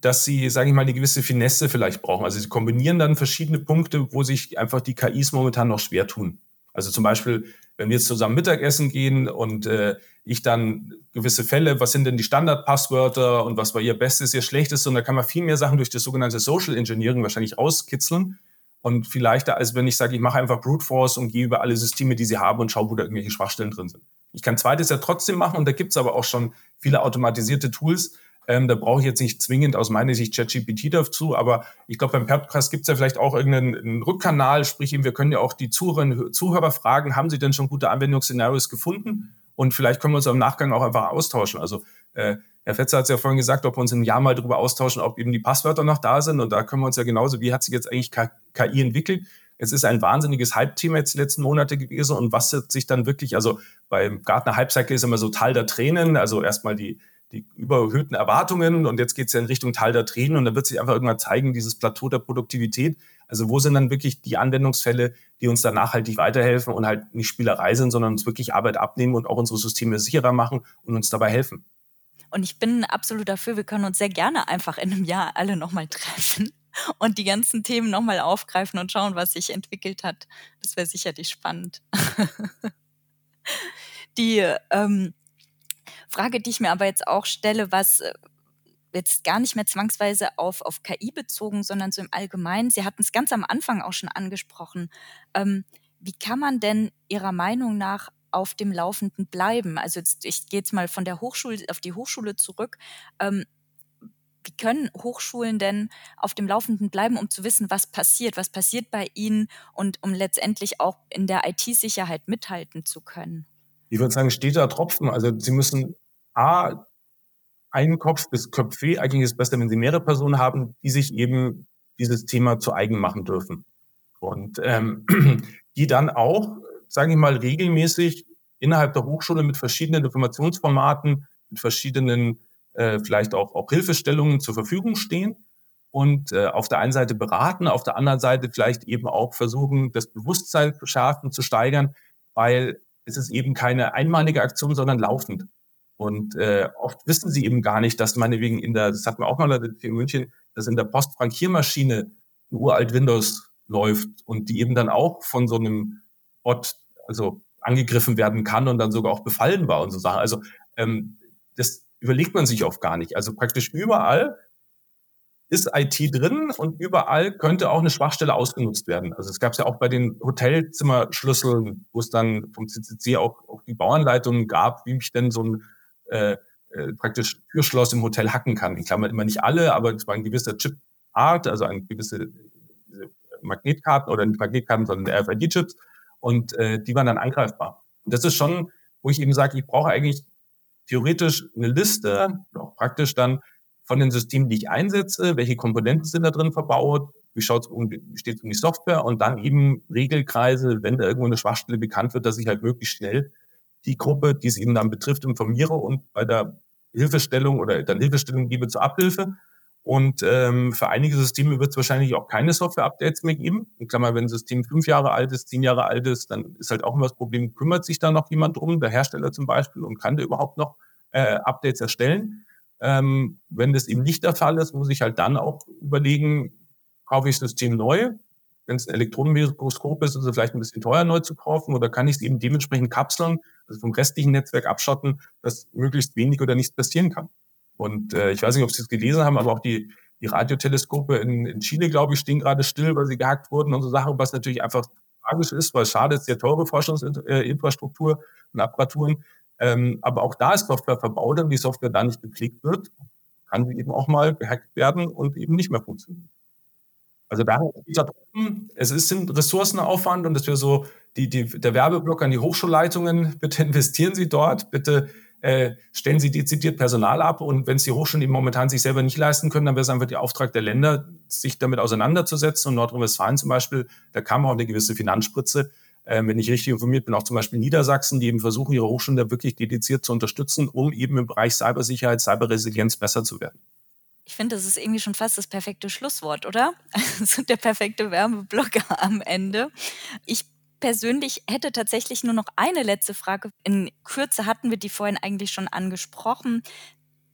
dass sie, sage ich mal, eine gewisse Finesse vielleicht brauchen. Also sie kombinieren dann verschiedene Punkte, wo sich einfach die KIs momentan noch schwer tun. Also zum Beispiel, wenn wir jetzt zusammen Mittagessen gehen und äh, ich dann gewisse Fälle, was sind denn die Standardpasswörter und was war ihr Bestes, ihr Schlechtes, und da kann man viel mehr Sachen durch das sogenannte Social Engineering wahrscheinlich rauskitzeln. Und vielleicht, als wenn ich sage, ich mache einfach Brute Force und gehe über alle Systeme, die sie haben und schaue, wo da irgendwelche Schwachstellen drin sind. Ich kann zweites ja trotzdem machen und da gibt es aber auch schon viele automatisierte Tools, ähm, da brauche ich jetzt nicht zwingend aus meiner Sicht ChatGPT dazu, aber ich glaube, beim Podcast gibt es ja vielleicht auch irgendeinen Rückkanal, sprich, wir können ja auch die Zuhörer, Zuhörer fragen, haben sie denn schon gute Anwendungsszenarios gefunden? Und vielleicht können wir uns im Nachgang auch einfach austauschen. Also äh, Herr Fetzer hat es ja vorhin gesagt, ob wir uns im Jahr mal darüber austauschen, ob eben die Passwörter noch da sind. Und da können wir uns ja genauso, wie hat sich jetzt eigentlich KI entwickelt? Es ist ein wahnsinniges Hype-Thema jetzt die letzten Monate gewesen. Und was sich dann wirklich, also beim Gartner Hype-Cycle ist immer so Teil der Tränen, also erstmal die, die überhöhten Erwartungen und jetzt geht es ja in Richtung Teil der Tränen und dann wird sich einfach irgendwann zeigen, dieses Plateau der Produktivität. Also wo sind dann wirklich die Anwendungsfälle, die uns da nachhaltig weiterhelfen und halt nicht Spielerei sind, sondern uns wirklich Arbeit abnehmen und auch unsere Systeme sicherer machen und uns dabei helfen. Und ich bin absolut dafür, wir können uns sehr gerne einfach in einem Jahr alle nochmal treffen und die ganzen Themen nochmal aufgreifen und schauen, was sich entwickelt hat. Das wäre sicherlich spannend. die ähm, Frage, die ich mir aber jetzt auch stelle, was äh, jetzt gar nicht mehr zwangsweise auf, auf KI bezogen, sondern so im Allgemeinen. Sie hatten es ganz am Anfang auch schon angesprochen. Ähm, wie kann man denn Ihrer Meinung nach auf dem Laufenden bleiben? Also jetzt, ich gehe jetzt mal von der Hochschule auf die Hochschule zurück. Ähm, wie können Hochschulen denn auf dem Laufenden bleiben, um zu wissen, was passiert, was passiert bei ihnen und um letztendlich auch in der IT-Sicherheit mithalten zu können? ich würde sagen, steter Tropfen. Also Sie müssen A, einen Kopf bis Köpfe, eigentlich ist es besser, wenn Sie mehrere Personen haben, die sich eben dieses Thema zu eigen machen dürfen. Und ähm, die dann auch, sage ich mal, regelmäßig innerhalb der Hochschule mit verschiedenen Informationsformaten, mit verschiedenen äh, vielleicht auch, auch Hilfestellungen zur Verfügung stehen und äh, auf der einen Seite beraten, auf der anderen Seite vielleicht eben auch versuchen, das Bewusstsein zu schärfen, zu steigern, weil ist es eben keine einmalige Aktion, sondern laufend. Und äh, oft wissen sie eben gar nicht, dass meinetwegen in der, das hatten wir auch mal in München, dass in der Postfrankiermaschine ein uralt Windows läuft und die eben dann auch von so einem Bot, also angegriffen werden kann und dann sogar auch befallen war und so Sachen. Also ähm, das überlegt man sich oft gar nicht. Also praktisch überall ist IT drin und überall könnte auch eine Schwachstelle ausgenutzt werden. Also es gab es ja auch bei den Hotelzimmerschlüsseln, wo es dann vom CCC auch, auch die Bauanleitungen gab, wie ich denn so ein äh, äh, praktisch Türschloss im Hotel hacken kann. In Klammern immer nicht alle, aber es war ein gewisser Chip-Art, also eine gewisse Magnetkarten oder nicht Magnetkarten, sondern RFID-Chips und äh, die waren dann angreifbar. Und das ist schon, wo ich eben sage, ich brauche eigentlich theoretisch eine Liste, auch praktisch dann von den Systemen, die ich einsetze, welche Komponenten sind da drin verbaut, wie schaut es um, steht es um die Software und dann eben Regelkreise, wenn da irgendwo eine Schwachstelle bekannt wird, dass ich halt möglichst schnell die Gruppe, die es eben dann betrifft, informiere und bei der Hilfestellung oder dann Hilfestellung gebe zur Abhilfe. Und ähm, für einige Systeme wird es wahrscheinlich auch keine Software-Updates mehr geben. In Klammer, wenn ein System fünf Jahre alt ist, zehn Jahre alt ist, dann ist halt auch immer das Problem, kümmert sich da noch jemand drum, der Hersteller zum Beispiel, und kann der überhaupt noch äh, Updates erstellen? Ähm, wenn das eben nicht der Fall ist, muss ich halt dann auch überlegen, kaufe ich das System neu? Wenn es ein Elektronenmikroskop ist, ist es vielleicht ein bisschen teuer neu zu kaufen oder kann ich es eben dementsprechend kapseln, also vom restlichen Netzwerk abschotten, dass möglichst wenig oder nichts passieren kann. Und äh, ich weiß nicht, ob Sie es gelesen haben, aber auch die, die Radioteleskope in, in Chile, glaube ich, stehen gerade still, weil sie gehackt wurden und so Sachen, was natürlich einfach tragisch ist, weil schade ist, sehr teure Forschungsinfrastruktur und Apparaturen. Ähm, aber auch da ist Software verbaut und die Software da nicht gepflegt wird, kann sie eben auch mal gehackt werden und eben nicht mehr funktionieren. Also da es ist ein Ressourcenaufwand und das wäre so die, die, der Werbeblock an die Hochschulleitungen, bitte investieren Sie dort, bitte äh, stellen Sie dezidiert Personal ab und wenn es die Hochschulen eben momentan sich selber nicht leisten können, dann wäre es einfach der Auftrag der Länder, sich damit auseinanderzusetzen und Nordrhein-Westfalen zum Beispiel, da kam auch eine gewisse Finanzspritze, äh, wenn ich richtig informiert bin, auch zum Beispiel Niedersachsen, die eben versuchen, ihre Hochschulen da wirklich dediziert zu unterstützen, um eben im Bereich Cybersicherheit, Cyberresilienz besser zu werden. Ich finde, das ist irgendwie schon fast das perfekte Schlusswort, oder? Also der perfekte Werbeblocker am Ende. Ich persönlich hätte tatsächlich nur noch eine letzte Frage. In Kürze hatten wir die vorhin eigentlich schon angesprochen.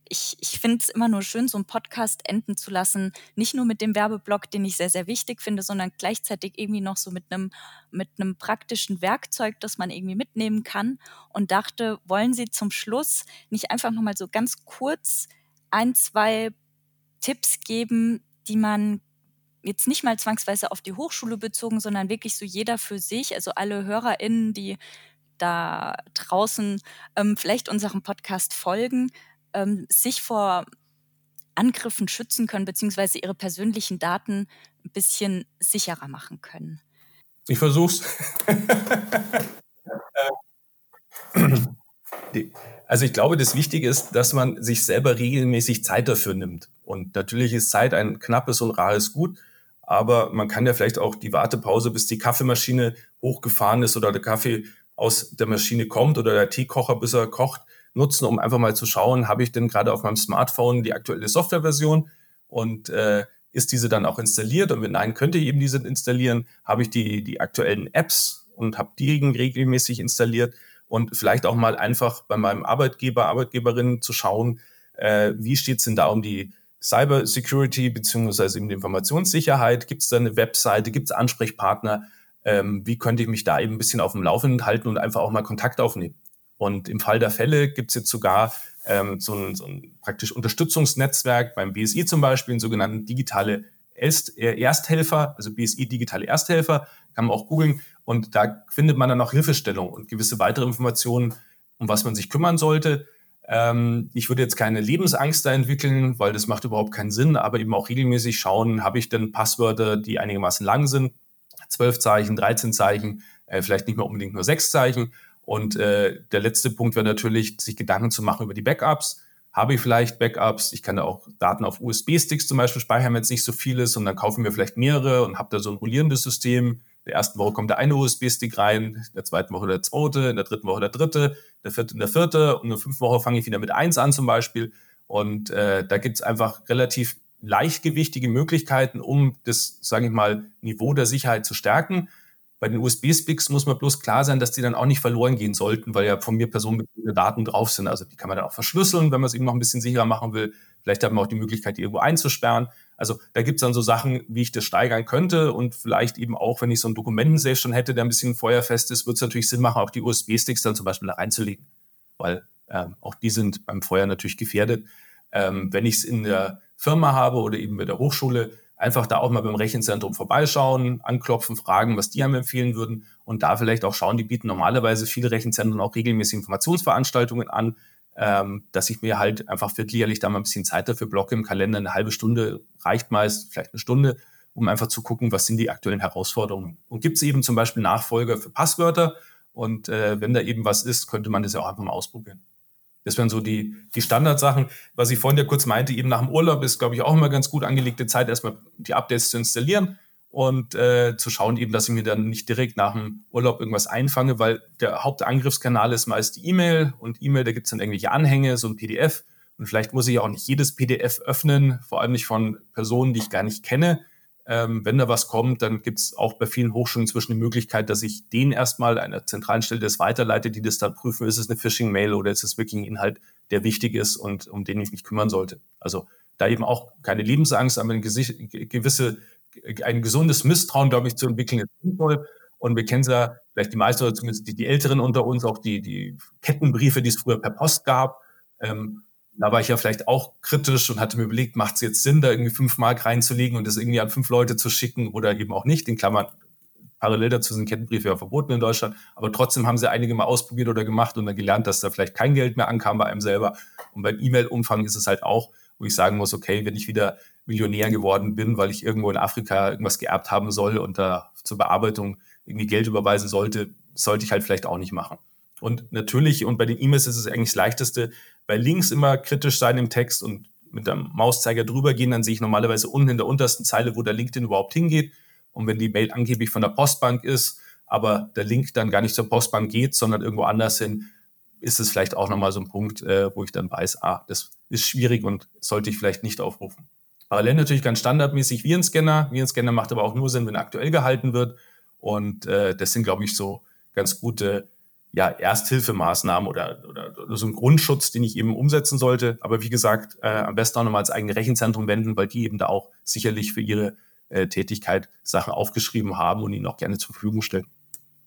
Ich, ich finde es immer nur schön, so einen Podcast enden zu lassen. Nicht nur mit dem Werbeblock, den ich sehr, sehr wichtig finde, sondern gleichzeitig irgendwie noch so mit einem, mit einem praktischen Werkzeug, das man irgendwie mitnehmen kann. Und dachte, wollen Sie zum Schluss nicht einfach nochmal so ganz kurz ein, zwei Tipps geben, die man jetzt nicht mal zwangsweise auf die Hochschule bezogen, sondern wirklich so jeder für sich, also alle HörerInnen, die da draußen ähm, vielleicht unserem Podcast folgen, ähm, sich vor Angriffen schützen können, beziehungsweise ihre persönlichen Daten ein bisschen sicherer machen können. Ich versuch's. also ich glaube, das Wichtige ist, dass man sich selber regelmäßig Zeit dafür nimmt. Und natürlich ist Zeit ein knappes und rares Gut, aber man kann ja vielleicht auch die Wartepause, bis die Kaffeemaschine hochgefahren ist oder der Kaffee aus der Maschine kommt oder der Teekocher, bis er kocht, nutzen, um einfach mal zu schauen, habe ich denn gerade auf meinem Smartphone die aktuelle Softwareversion und äh, ist diese dann auch installiert? Und wenn nein, könnte ich eben diese installieren. Habe ich die, die aktuellen Apps und habe die regelmäßig installiert und vielleicht auch mal einfach bei meinem Arbeitgeber, Arbeitgeberin zu schauen, äh, wie steht es denn da um die Cyber Security beziehungsweise eben Informationssicherheit? Gibt es da eine Webseite? Gibt es Ansprechpartner? Ähm, wie könnte ich mich da eben ein bisschen auf dem Laufenden halten und einfach auch mal Kontakt aufnehmen? Und im Fall der Fälle gibt es jetzt sogar ähm, so, ein, so ein praktisch Unterstützungsnetzwerk beim BSI zum Beispiel, einen sogenannten digitale Erst, äh, Ersthelfer, also BSI digitale Ersthelfer, kann man auch googeln. Und da findet man dann auch Hilfestellung und gewisse weitere Informationen, um was man sich kümmern sollte. Ähm, ich würde jetzt keine Lebensangst da entwickeln, weil das macht überhaupt keinen Sinn, aber eben auch regelmäßig schauen, habe ich denn Passwörter, die einigermaßen lang sind, zwölf Zeichen, 13 Zeichen, äh, vielleicht nicht mehr unbedingt nur sechs Zeichen und äh, der letzte Punkt wäre natürlich, sich Gedanken zu machen über die Backups. Habe ich vielleicht Backups? Ich kann da auch Daten auf USB-Sticks zum Beispiel speichern, wenn es nicht so viel ist. Und dann kaufen wir vielleicht mehrere und habe da so ein rollierendes System. Der ersten Woche kommt der eine USB-Stick rein, in der zweiten Woche der zweite, in der dritten Woche der dritte, in der vierten der vierte. Und in der fünften Woche fange ich wieder mit eins an zum Beispiel. Und äh, da gibt es einfach relativ leichtgewichtige Möglichkeiten, um das, sage ich mal, Niveau der Sicherheit zu stärken. Bei den USB-Sticks muss man bloß klar sein, dass die dann auch nicht verloren gehen sollten, weil ja von mir personenbezogene Daten drauf sind. Also die kann man dann auch verschlüsseln, wenn man es eben noch ein bisschen sicherer machen will. Vielleicht hat man auch die Möglichkeit, die irgendwo einzusperren. Also da gibt es dann so Sachen, wie ich das steigern könnte und vielleicht eben auch, wenn ich so einen Dokumentensafe schon hätte, der ein bisschen feuerfest ist, wird es natürlich Sinn machen, auch die USB-Sticks dann zum Beispiel da reinzulegen, weil ähm, auch die sind beim Feuer natürlich gefährdet. Ähm, wenn ich es in der Firma habe oder eben bei der Hochschule, einfach da auch mal beim Rechenzentrum vorbeischauen, anklopfen, fragen, was die einem empfehlen würden. Und da vielleicht auch schauen, die bieten normalerweise viele Rechenzentren auch regelmäßig Informationsveranstaltungen an, ähm, dass ich mir halt einfach vierteljährlich da mal ein bisschen Zeit dafür blocke im Kalender. Eine halbe Stunde reicht meist, vielleicht eine Stunde, um einfach zu gucken, was sind die aktuellen Herausforderungen. Und gibt es eben zum Beispiel Nachfolger für Passwörter und äh, wenn da eben was ist, könnte man das ja auch einfach mal ausprobieren. Das wären so die, die Standardsachen. Was ich vorhin ja kurz meinte, eben nach dem Urlaub ist, glaube ich, auch immer ganz gut angelegte Zeit, erstmal die Updates zu installieren und äh, zu schauen eben, dass ich mir dann nicht direkt nach dem Urlaub irgendwas einfange, weil der Hauptangriffskanal ist meist die E-Mail und E-Mail, da gibt es dann irgendwelche Anhänge, so ein PDF und vielleicht muss ich auch nicht jedes PDF öffnen, vor allem nicht von Personen, die ich gar nicht kenne. Ähm, wenn da was kommt, dann gibt es auch bei vielen Hochschulen inzwischen die Möglichkeit, dass ich den erstmal einer zentralen Stelle das weiterleite, die das dann prüfen, ist es eine Phishing-Mail oder ist es wirklich ein Inhalt, der wichtig ist und um den ich mich kümmern sollte. Also da eben auch keine Lebensangst, aber eine gewisse, ein gesundes Misstrauen, glaube ich, zu entwickeln, ist sinnvoll. Und wir kennen es ja, vielleicht die meisten oder zumindest die, die Älteren unter uns, auch die, die Kettenbriefe, die es früher per Post gab. Ähm, da war ich ja vielleicht auch kritisch und hatte mir überlegt, macht es jetzt Sinn, da irgendwie fünf Mark reinzulegen und das irgendwie an fünf Leute zu schicken oder eben auch nicht. In Klammern, parallel dazu sind Kettenbriefe ja verboten in Deutschland, aber trotzdem haben sie einige mal ausprobiert oder gemacht und dann gelernt, dass da vielleicht kein Geld mehr ankam bei einem selber. Und beim E-Mail-Umfang ist es halt auch, wo ich sagen muss, okay, wenn ich wieder Millionär geworden bin, weil ich irgendwo in Afrika irgendwas geerbt haben soll und da zur Bearbeitung irgendwie Geld überweisen sollte, sollte ich halt vielleicht auch nicht machen. Und natürlich, und bei den E-Mails ist es eigentlich das Leichteste, bei Links immer kritisch sein im Text und mit dem Mauszeiger drüber gehen, dann sehe ich normalerweise unten in der untersten Zeile, wo der Link denn überhaupt hingeht. Und wenn die Mail angeblich von der Postbank ist aber der Link dann gar nicht zur Postbank geht, sondern irgendwo anders hin, ist es vielleicht auch nochmal so ein Punkt, äh, wo ich dann weiß, ah, das ist schwierig und sollte ich vielleicht nicht aufrufen. Parallel natürlich ganz standardmäßig Virenscanner. Virenscanner macht aber auch nur Sinn, wenn aktuell gehalten wird. Und äh, das sind, glaube ich, so ganz gute ja, Ersthilfemaßnahmen oder, oder, oder so ein Grundschutz, den ich eben umsetzen sollte. Aber wie gesagt, äh, am besten auch nochmal als eigene Rechenzentrum wenden, weil die eben da auch sicherlich für ihre äh, Tätigkeit Sachen aufgeschrieben haben und ihnen auch gerne zur Verfügung stellen.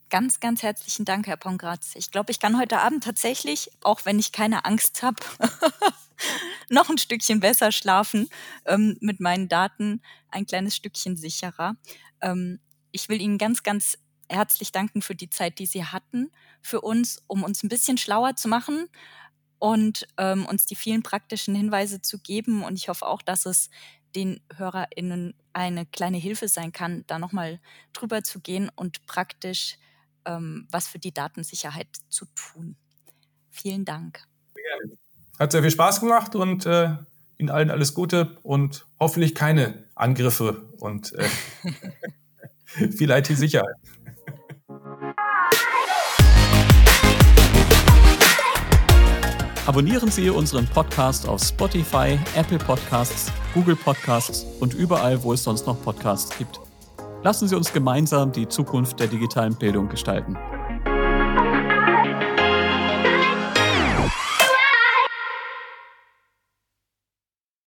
Ganz, ganz herzlichen Dank, Herr Pongratz. Ich glaube, ich kann heute Abend tatsächlich, auch wenn ich keine Angst habe, noch ein Stückchen besser schlafen ähm, mit meinen Daten, ein kleines Stückchen sicherer. Ähm, ich will Ihnen ganz, ganz herzlich danken für die Zeit, die Sie hatten für uns, um uns ein bisschen schlauer zu machen und ähm, uns die vielen praktischen Hinweise zu geben. Und ich hoffe auch, dass es den HörerInnen eine kleine Hilfe sein kann, da nochmal drüber zu gehen und praktisch ähm, was für die Datensicherheit zu tun. Vielen Dank. Hat sehr viel Spaß gemacht und äh, Ihnen allen alles Gute und hoffentlich keine Angriffe und äh, viel IT-Sicherheit. Abonnieren Sie unseren Podcast auf Spotify, Apple Podcasts, Google Podcasts und überall, wo es sonst noch Podcasts gibt. Lassen Sie uns gemeinsam die Zukunft der digitalen Bildung gestalten.